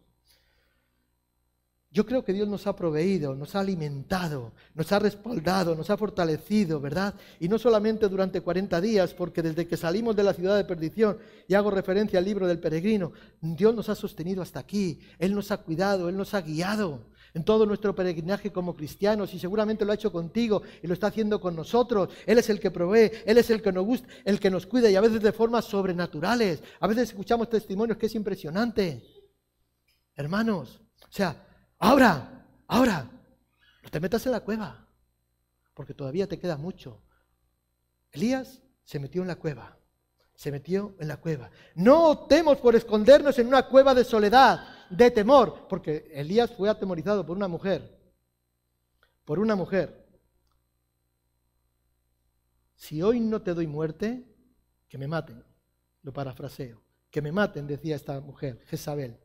Yo creo que Dios nos ha proveído, nos ha alimentado, nos ha respaldado, nos ha fortalecido, ¿verdad? Y no solamente durante 40 días, porque desde que salimos de la ciudad de perdición, y hago referencia al libro del peregrino, Dios nos ha sostenido hasta aquí, Él nos ha cuidado, Él nos ha guiado en todo nuestro peregrinaje como cristianos y seguramente lo ha hecho contigo y lo está haciendo con nosotros. Él es el que provee, Él es el que nos gusta, el que nos cuida y a veces de formas sobrenaturales. A veces escuchamos testimonios que es impresionante. Hermanos, o sea, ahora, ahora, no te metas en la cueva, porque todavía te queda mucho. Elías se metió en la cueva, se metió en la cueva. No optemos por escondernos en una cueva de soledad de temor, porque Elías fue atemorizado por una mujer, por una mujer. Si hoy no te doy muerte, que me maten, lo parafraseo, que me maten, decía esta mujer, Jezabel.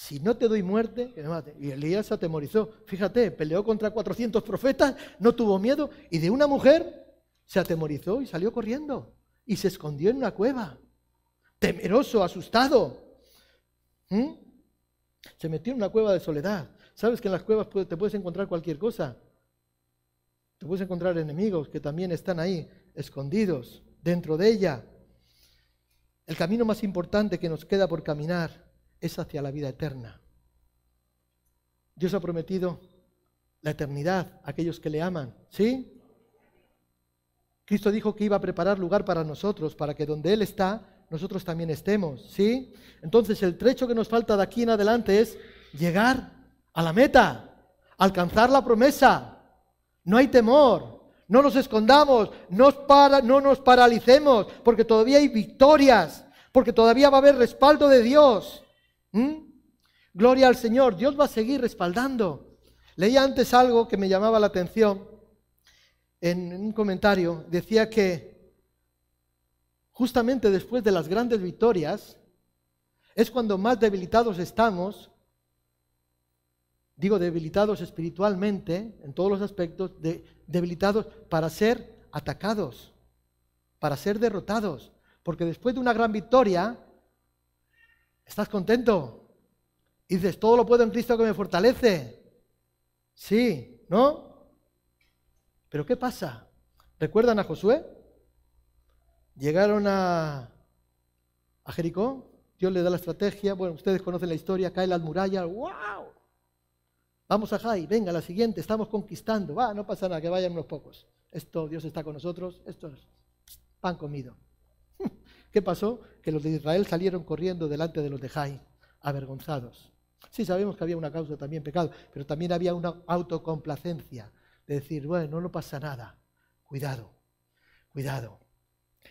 Si no te doy muerte, que me maten. Y Elías se atemorizó. Fíjate, peleó contra 400 profetas, no tuvo miedo, y de una mujer se atemorizó y salió corriendo. Y se escondió en una cueva, temeroso, asustado. ¿Mm? Se metió en una cueva de soledad. Sabes que en las cuevas te puedes encontrar cualquier cosa. Te puedes encontrar enemigos que también están ahí, escondidos dentro de ella. El camino más importante que nos queda por caminar es hacia la vida eterna. Dios ha prometido la eternidad a aquellos que le aman, ¿sí? Cristo dijo que iba a preparar lugar para nosotros, para que donde Él está, nosotros también estemos, ¿sí? Entonces el trecho que nos falta de aquí en adelante es llegar a la meta, alcanzar la promesa. No hay temor, no nos escondamos, no, no nos paralicemos, porque todavía hay victorias, porque todavía va a haber respaldo de Dios. Gloria al Señor, Dios va a seguir respaldando. Leí antes algo que me llamaba la atención en un comentario, decía que justamente después de las grandes victorias, es cuando más debilitados estamos, digo debilitados espiritualmente, en todos los aspectos, debilitados para ser atacados, para ser derrotados. Porque después de una gran victoria, estás contento. Dices, todo lo puedo en Cristo que me fortalece. Sí, ¿no? Pero ¿qué pasa? ¿Recuerdan a Josué? llegaron a, a Jericó, Dios le da la estrategia, bueno, ustedes conocen la historia, cae las murallas, ¡wow! Vamos a Jai, venga, la siguiente, estamos conquistando, va, no pasa nada, que vayan unos pocos. Esto, Dios está con nosotros, esto es pan comido. ¿Qué pasó? Que los de Israel salieron corriendo delante de los de Jai, avergonzados. Sí, sabemos que había una causa también pecado, pero también había una autocomplacencia de decir, bueno, no pasa nada, cuidado, cuidado.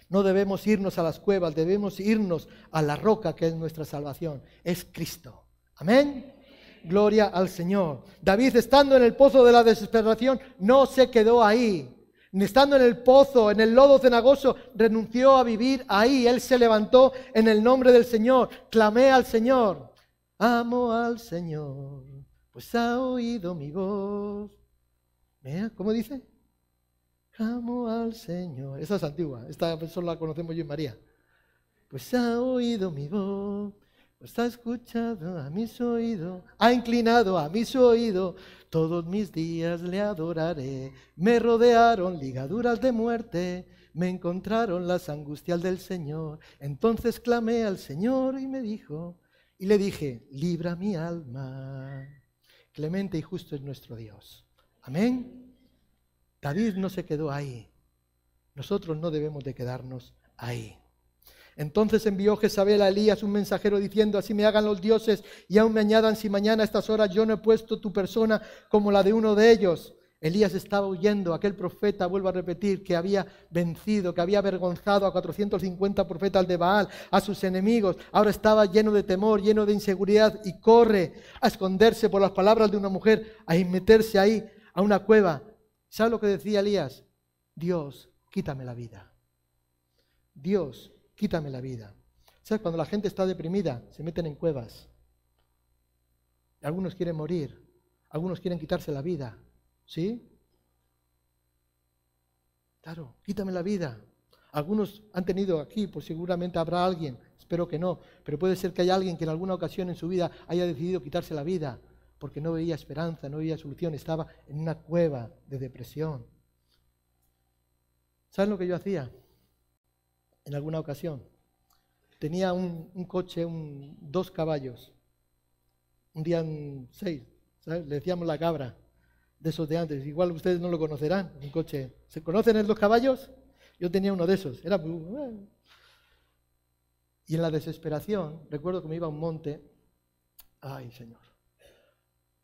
No debemos irnos a las cuevas, debemos irnos a la roca que es nuestra salvación, es Cristo. Amén. Gloria al Señor. David, estando en el pozo de la desesperación, no se quedó ahí. Estando en el pozo, en el lodo cenagoso, renunció a vivir ahí. Él se levantó en el nombre del Señor. Clamé al Señor. Amo al Señor, pues ha oído mi voz. ¿Cómo dice? Amo al Señor. Esa es antigua, esta solo la conocemos yo y María. Pues ha oído mi voz, pues ha escuchado a mis oídos, ha inclinado a mis oídos, todos mis días le adoraré. Me rodearon ligaduras de muerte, me encontraron las angustias del Señor. Entonces clamé al Señor y me dijo, y le dije, libra mi alma. Clemente y justo es nuestro Dios. Amén. David no se quedó ahí. Nosotros no debemos de quedarnos ahí. Entonces envió Jezabel a Elías un mensajero diciendo, así me hagan los dioses y aún me añadan si mañana a estas horas yo no he puesto tu persona como la de uno de ellos. Elías estaba huyendo, aquel profeta, vuelvo a repetir, que había vencido, que había avergonzado a 450 profetas de Baal, a sus enemigos. Ahora estaba lleno de temor, lleno de inseguridad y corre a esconderse por las palabras de una mujer, a meterse ahí a una cueva ¿Sabe lo que decía Elías? Dios, quítame la vida. Dios, quítame la vida. ¿Sabes? Cuando la gente está deprimida, se meten en cuevas. Algunos quieren morir, algunos quieren quitarse la vida. ¿Sí? Claro, quítame la vida. Algunos han tenido aquí, pues seguramente habrá alguien, espero que no, pero puede ser que haya alguien que en alguna ocasión en su vida haya decidido quitarse la vida porque no veía esperanza, no veía solución, estaba en una cueva de depresión. ¿Saben lo que yo hacía? En alguna ocasión. Tenía un, coche, un, dos caballos, un día seis, le decíamos la cabra, de esos de antes. Igual ustedes no lo conocerán, un coche. ¿Se conocen esos caballos? Yo tenía uno de esos. Era... Y en la desesperación, recuerdo que me iba a un monte. Ay, Señor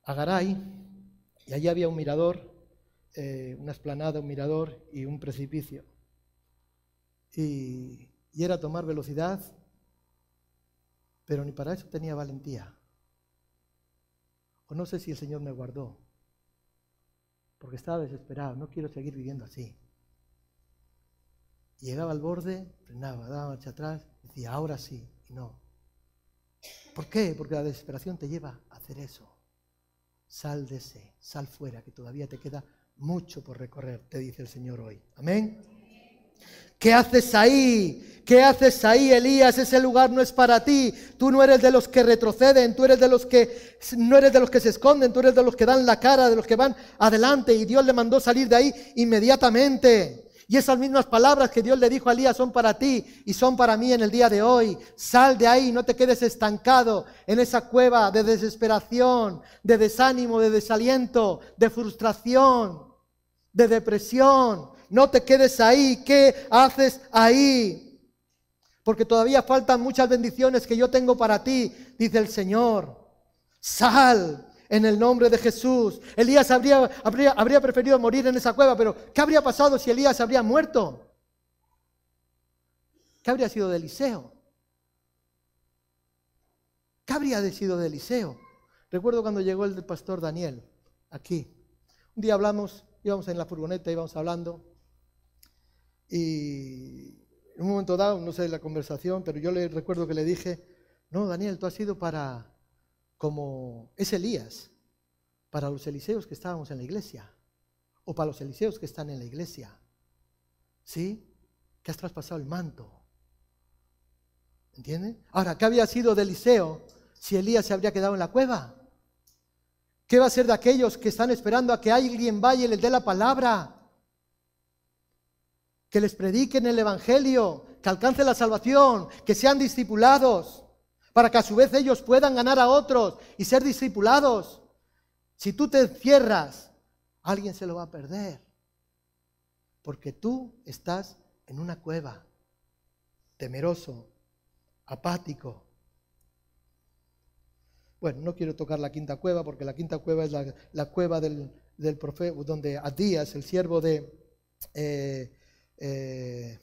a Garay y allí había un mirador, eh, una esplanada, un mirador y un precipicio. Y, era tomar velocidad, pero ni para eso tenía valentía. O no sé si el Señor me guardó, porque estaba desesperado, no quiero seguir viviendo así. Llegaba al borde, frenaba, daba marcha atrás, decía, ahora sí, y no. ¿Por qué? Porque la desesperación te lleva a hacer eso. Sal de ese, sal fuera, que todavía te queda mucho por recorrer, te dice el Señor hoy. Amén. ¿Qué haces ahí? ¿Qué haces ahí, Elías? Ese lugar no es para ti. Tú no eres de los que retroceden, tú eres de los que no eres de los que se esconden, tú eres de los que dan la cara, de los que van adelante y Dios le mandó salir de ahí inmediatamente. Y esas mismas palabras que Dios le dijo a Elías son para ti y son para mí en el día de hoy. Sal de ahí, no te quedes estancado en esa cueva de desesperación, de desánimo, de desaliento, de frustración, de depresión. No te quedes ahí. ¿Qué haces ahí? Porque todavía faltan muchas bendiciones que yo tengo para ti, dice el Señor. Sal, en el nombre de Jesús. Elías habría, habría, preferido morir en esa cueva, pero ¿qué habría pasado si Elías habría muerto? ¿Qué habría sido de Eliseo? ¿Qué habría sido de Eliseo? Recuerdo cuando llegó el pastor Daniel aquí. Un día hablamos, íbamos en la furgoneta, íbamos hablando, y en un momento dado, no sé la conversación, pero yo le recuerdo que le dije, no, Daniel, tú has sido para como es Elías para los Eliseos que estábamos en la iglesia o para los Eliseos que están en la iglesia. ¿Sí? Que has traspasado el manto. ¿Entiende? Ahora, ¿qué había sido de Eliseo si Elías se habría quedado en la cueva? ¿Qué va a ser de aquellos que están esperando a que alguien vaya y les dé la palabra? Que les prediquen el Evangelio, que alcancen la salvación, que sean discipulados, para que a su vez ellos puedan ganar a otros y ser discipulados. Si tú te encierras, alguien se lo va a perder, porque tú estás en una cueva, temeroso, apático. Bueno, no quiero tocar la quinta cueva, porque la quinta cueva es la, cueva del, del profeta, donde Adías, el siervo de, eh, eh,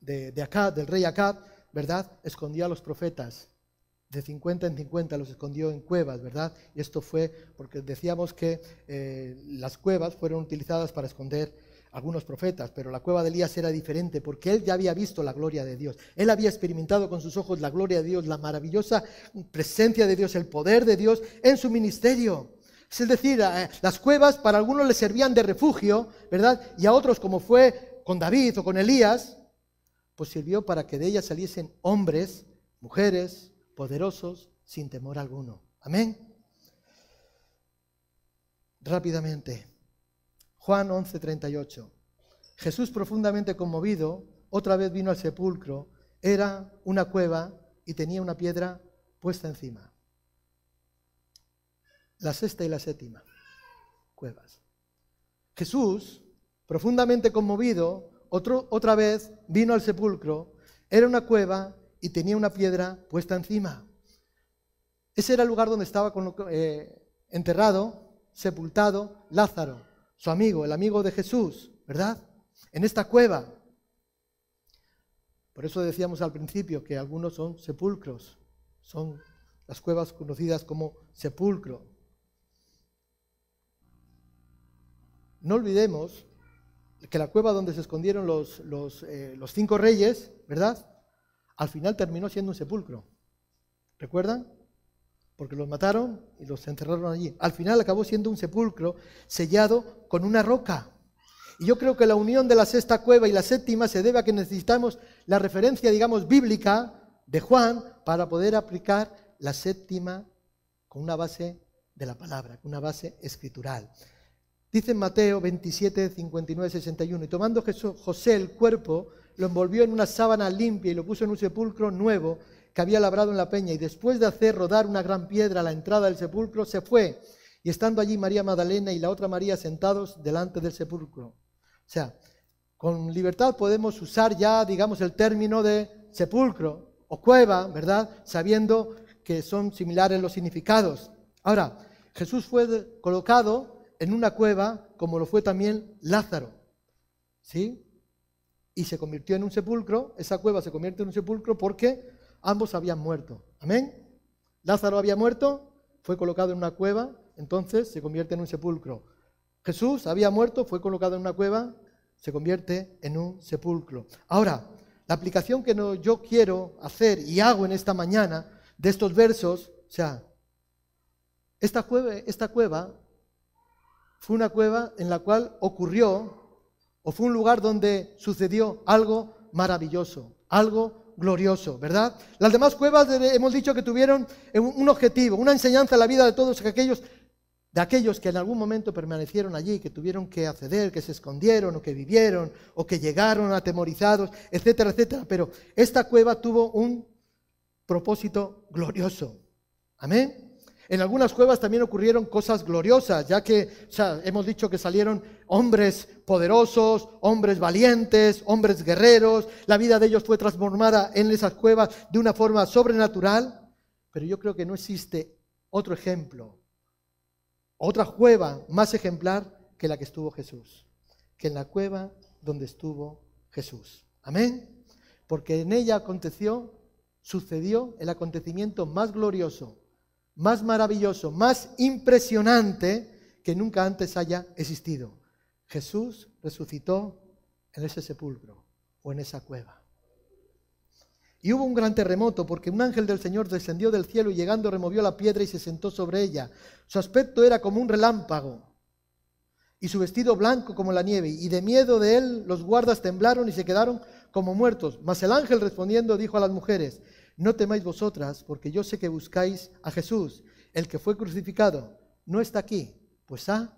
de, de del rey Acab, ¿verdad? Escondía a los profetas. De 50 en 50 los escondió en cuevas, ¿verdad? Y esto fue porque decíamos que eh, las cuevas fueron utilizadas para esconder algunos profetas, pero la cueva de Elías era diferente porque él ya había visto la gloria de Dios. Él había experimentado con sus ojos la gloria de Dios, la maravillosa presencia de Dios, el poder de Dios en su ministerio. Es decir, eh, las cuevas para algunos les servían de refugio, ¿verdad? Y a otros, como fue con David o con Elías, pues sirvió para que de ellas saliesen hombres, mujeres, poderosos, sin temor alguno. Amén. Rápidamente. Juan 11:38. Jesús profundamente conmovido, otra vez vino al sepulcro. Era una cueva y tenía una piedra puesta encima la sexta y la séptima cuevas. Jesús, profundamente conmovido, otra vez vino al sepulcro, era una cueva y tenía una piedra puesta encima. Ese era el lugar donde estaba eh, enterrado, sepultado Lázaro, su amigo, el amigo de Jesús, ¿verdad? En esta cueva. Por eso decíamos al principio que algunos son sepulcros, son las cuevas conocidas como sepulcro. No olvidemos que la cueva donde se escondieron los, eh, los, cinco reyes, ¿verdad? Al final terminó siendo un sepulcro. ¿Recuerdan? Porque los mataron y los enterraron allí. Al final acabó siendo un sepulcro sellado con una roca. Y yo creo que la unión de la sexta cueva y la séptima se debe a que necesitamos la referencia, digamos, bíblica de Juan para poder aplicar la séptima con una base de la palabra, con una base escritural. Dice en Mateo 27, 59, 61, y tomando José el cuerpo, lo envolvió en una sábana limpia y lo puso en un sepulcro nuevo que había labrado en la peña, y después de hacer rodar una gran piedra a la entrada del sepulcro, se fue, y estando allí María Magdalena y la otra María sentados delante del sepulcro. O sea, con libertad podemos usar ya, digamos, el término de sepulcro o cueva, ¿verdad? Sabiendo que son similares los significados. Ahora, Jesús fue colocado en una cueva como lo fue también Lázaro. ¿Sí? Y se convirtió en un sepulcro, esa cueva se convierte en un sepulcro porque ambos habían muerto. Amén. Lázaro había muerto, fue colocado en una cueva, entonces se convierte en un sepulcro. Jesús había muerto, fue colocado en una cueva, se convierte en un sepulcro. Ahora, la aplicación que yo quiero hacer y hago en esta mañana de estos versos, o sea, esta cueva, esta cueva fue una cueva en la cual ocurrió o fue un lugar donde sucedió algo maravilloso, algo glorioso, ¿verdad? Las demás cuevas hemos dicho que tuvieron un objetivo, una enseñanza en la vida de todos aquellos de aquellos que en algún momento permanecieron allí, que tuvieron que acceder, que se escondieron o que vivieron o que llegaron atemorizados, etcétera, etcétera. Pero esta cueva tuvo un propósito glorioso. Amén. En algunas cuevas también ocurrieron cosas gloriosas, ya que hemos dicho que salieron hombres poderosos, hombres valientes, hombres guerreros. La vida de ellos fue transformada en esas cuevas de una forma sobrenatural. Pero yo creo que no existe otro ejemplo, otra cueva más ejemplar que la que estuvo Jesús, que en la cueva donde estuvo Jesús. Amén. Porque en ella aconteció, sucedió el acontecimiento más glorioso más maravilloso, más impresionante que nunca antes haya existido. Jesús resucitó en ese sepulcro o en esa cueva. Y hubo un gran terremoto porque un ángel del Señor descendió del cielo y llegando removió la piedra y se sentó sobre ella. Su aspecto era como un relámpago y su vestido blanco como la nieve. Y de miedo de él los guardas temblaron y se quedaron como muertos. Mas el ángel respondiendo dijo a las mujeres, no temáis vosotras, porque yo sé que buscáis a Jesús, el que fue crucificado. No está aquí, pues ha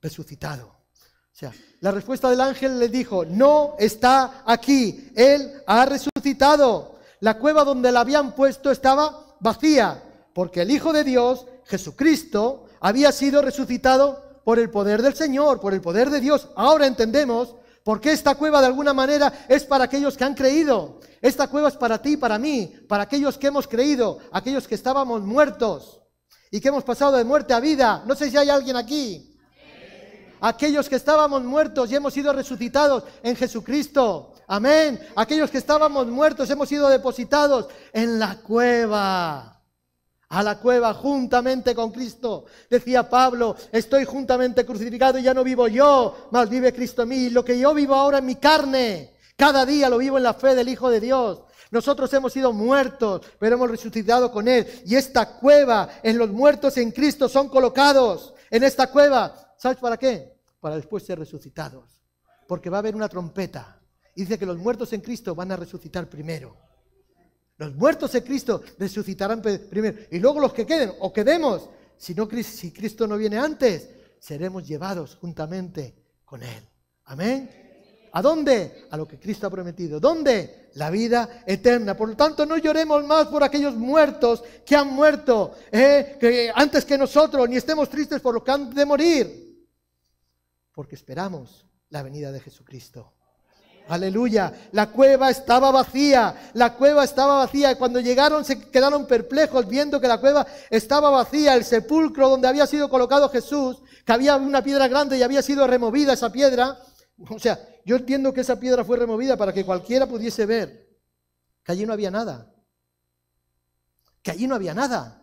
resucitado. O sea, la respuesta del ángel le dijo, no está aquí, él ha resucitado. La cueva donde la habían puesto estaba vacía, porque el Hijo de Dios, Jesucristo, había sido resucitado por el poder del Señor, por el poder de Dios. Ahora entendemos por qué esta cueva de alguna manera es para aquellos que han creído. Esta cueva es para ti para mí, para aquellos que hemos creído, aquellos que estábamos muertos y que hemos pasado de muerte a vida. No sé si hay alguien aquí. Aquellos que estábamos muertos y hemos sido resucitados en Jesucristo. Amén. Aquellos que estábamos muertos hemos sido depositados en la cueva. A la cueva juntamente con Cristo. Decía Pablo, estoy juntamente crucificado y ya no vivo yo, mas vive Cristo en mí. Lo que yo vivo ahora en mi carne, cada día lo vivo en la fe del Hijo de Dios. Nosotros hemos sido muertos, pero hemos resucitado con Él. Y esta cueva, en los muertos en Cristo son colocados. En esta cueva ¿Sabes para qué? Para después ser resucitados. Porque va a haber una trompeta. Y dice que los muertos en Cristo van a resucitar primero. Los muertos en Cristo resucitarán primero. Y luego los que queden, o quedemos, si, Cristo no viene antes, seremos llevados juntamente con Él. Amén. ¿A dónde? A lo que Cristo ha prometido. ¿Dónde? La vida eterna. Por lo tanto, no lloremos más por aquellos muertos que han muerto eh, antes que nosotros, ni estemos tristes por lo que han de morir, porque esperamos la venida de Jesucristo. Aleluya. La cueva estaba vacía. La cueva estaba vacía. Y cuando llegaron se quedaron perplejos viendo que la cueva estaba vacía. El sepulcro donde había sido colocado Jesús, que había una piedra grande y había sido removida esa piedra. O sea, yo entiendo que esa piedra fue removida para que cualquiera pudiese ver que allí no había nada. Que allí no había nada.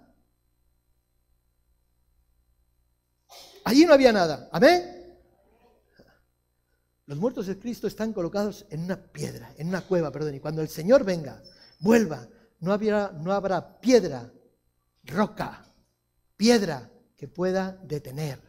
Allí no había nada. Amén. Los muertos de Cristo están colocados en una piedra, en una cueva, perdón. Y cuando el Señor venga, vuelva, no, habrá, no habrá piedra, roca, piedra que pueda detener,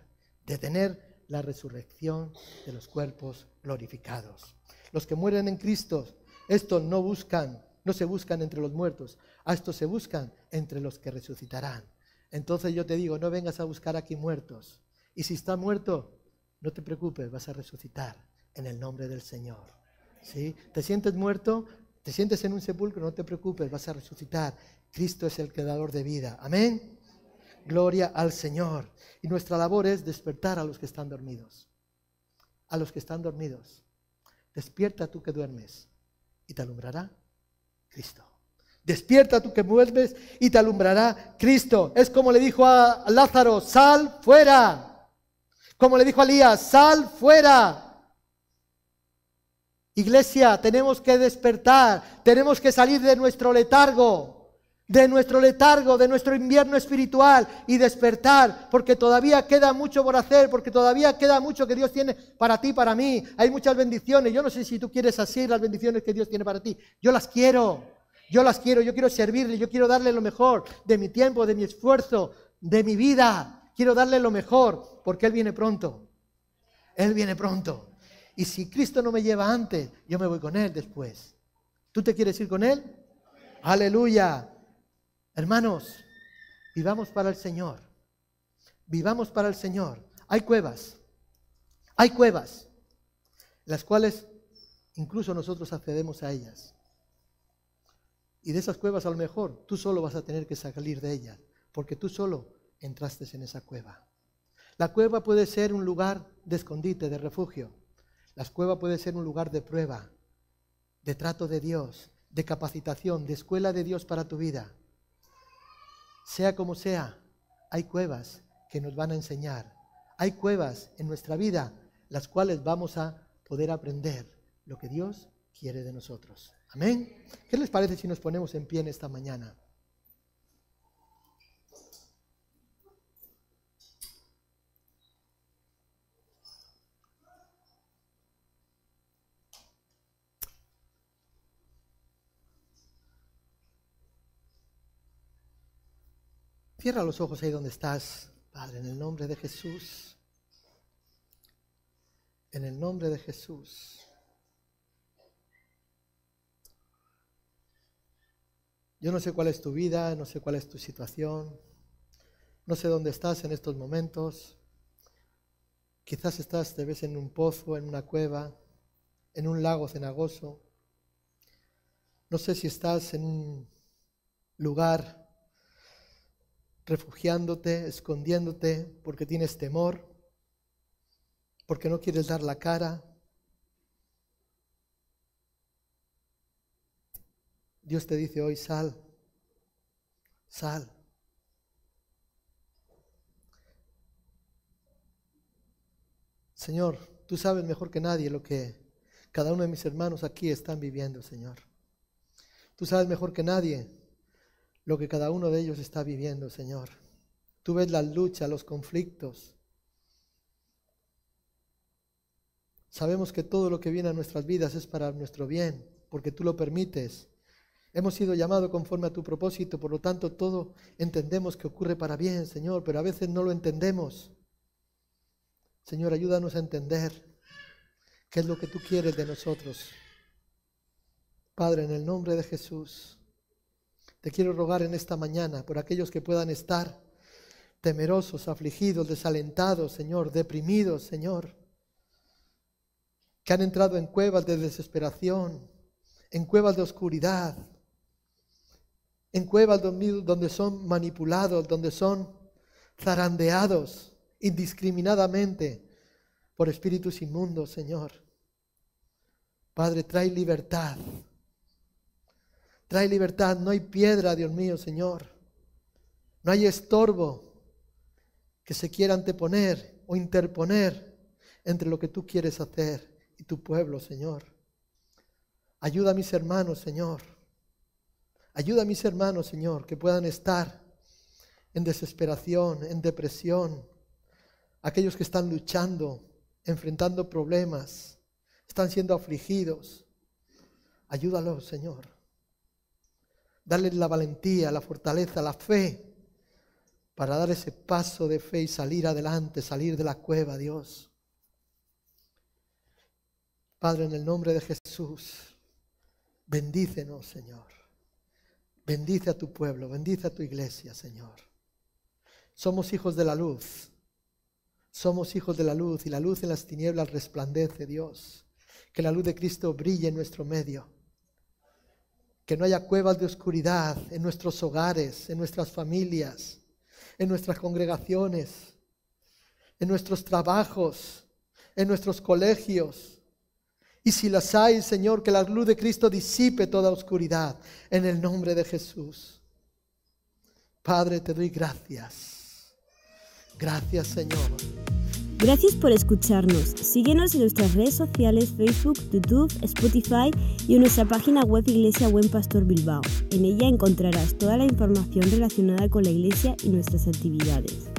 detener la resurrección de los cuerpos glorificados. Los que mueren en Cristo, estos no buscan, no se buscan entre los muertos, a estos se buscan entre los que resucitarán. Entonces yo te digo, no vengas a buscar aquí muertos. Y si está muerto, no te preocupes, vas a resucitar en el nombre del Señor. ¿Sí? ¿Te sientes muerto? ¿Te sientes en un sepulcro? No te preocupes, vas a resucitar. Cristo es el creador de vida. Amén. Gloria al Señor. Y nuestra labor es despertar a los que están dormidos. A los que están dormidos. Despierta tú que duermes y te alumbrará Cristo. Despierta tú que duermes y te alumbrará Cristo. Es como le dijo a Lázaro, sal fuera. Como le dijo a Elías, sal fuera. Iglesia, tenemos que despertar, tenemos que salir de nuestro letargo de nuestro letargo, de nuestro invierno espiritual y despertar, porque todavía queda mucho por hacer, porque todavía queda mucho que Dios tiene para ti, para mí. Hay muchas bendiciones. Yo no sé si tú quieres así las bendiciones que Dios tiene para ti. Yo las quiero. Yo las quiero. Yo quiero servirle. Yo quiero darle lo mejor de mi tiempo, de mi esfuerzo, de mi vida. Quiero darle lo mejor, porque Él viene pronto. Él viene pronto. Y si Cristo no me lleva antes, yo me voy con Él después. ¿Tú te quieres ir con Él? Aleluya. Hermanos, vivamos para el Señor. Vivamos para el Señor. Hay cuevas. Hay cuevas. Las cuales incluso nosotros accedemos a ellas. Y de esas cuevas a lo mejor tú solo vas a tener que salir de ellas, porque tú solo entraste en esa cueva. La cueva puede ser un lugar de escondite, de refugio. La cueva puede ser un lugar de prueba, de trato de Dios, de capacitación, de escuela de Dios para tu vida. Sea como sea, hay cuevas que nos van a enseñar. Hay cuevas en nuestra vida las cuales vamos a poder aprender lo que Dios quiere de nosotros. Amén. ¿Qué les parece si nos ponemos en pie en esta mañana? Cierra los ojos ahí donde estás, Padre, en el nombre de Jesús. En el nombre de Jesús. Yo no sé cuál es tu vida, no sé cuál es tu situación, no sé dónde estás en estos momentos, Quizás estás, te ves en un pozo, en una cueva, en un lago cenagoso. No sé si estás en un lugar refugiándote, escondiéndote porque tienes temor, porque no quieres dar la cara. Dios te dice hoy, sal, sal. Señor, tú sabes mejor que nadie lo que cada uno de mis hermanos aquí están viviendo, Señor. Tú sabes mejor que nadie lo que cada uno de ellos está viviendo, Señor. Tú ves las luchas, los conflictos. Sabemos que todo lo que viene a nuestras vidas es para nuestro bien, porque tú lo permites. Hemos sido llamados conforme a tu propósito, por lo tanto todo entendemos que ocurre para bien, Señor, pero a veces no lo entendemos. Señor, ayúdanos a entender qué es lo que tú quieres de nosotros. Padre, en el nombre de Jesús, te quiero rogar en esta mañana por aquellos que puedan estar temerosos, afligidos, desalentados, Señor, deprimidos, Señor, que han entrado en cuevas de desesperación, en cuevas de oscuridad, en cuevas donde son manipulados, donde son zarandeados indiscriminadamente por espíritus inmundos, Señor. Padre, trae libertad. Trae libertad. No hay piedra, Dios mío, Señor. No hay estorbo que se quiera anteponer o interponer entre lo que tú quieres hacer y tu pueblo, Señor. Ayuda a mis hermanos, Señor. Ayuda a mis hermanos, Señor, que puedan estar en desesperación, en depresión, aquellos que están luchando, enfrentando problemas, están siendo afligidos. Ayúdalos, Señor. Dale la valentía, la fortaleza, la fe para dar ese paso de fe y salir adelante, salir de la cueva, Dios. Padre, en el nombre de Jesús, bendícenos, Señor. Bendice a tu pueblo, bendice a tu iglesia, Señor. Somos hijos de la luz. Somos hijos de la luz y la luz en las tinieblas resplandece, Dios. Que la luz de Cristo brille en nuestro medio. Que no haya cuevas de oscuridad en nuestros hogares, en nuestras familias, en nuestras congregaciones, en nuestros trabajos, en nuestros colegios. Y si las hay, Señor, que la luz de Cristo disipe toda oscuridad en el nombre de Jesús. Padre, te doy gracias. Gracias, Señor. Gracias por escucharnos. Síguenos en nuestras redes sociales, Facebook, YouTube, Spotify y en nuestra página web Iglesia Buen Pastor Bilbao. En ella encontrarás toda la información relacionada con la iglesia y nuestras actividades.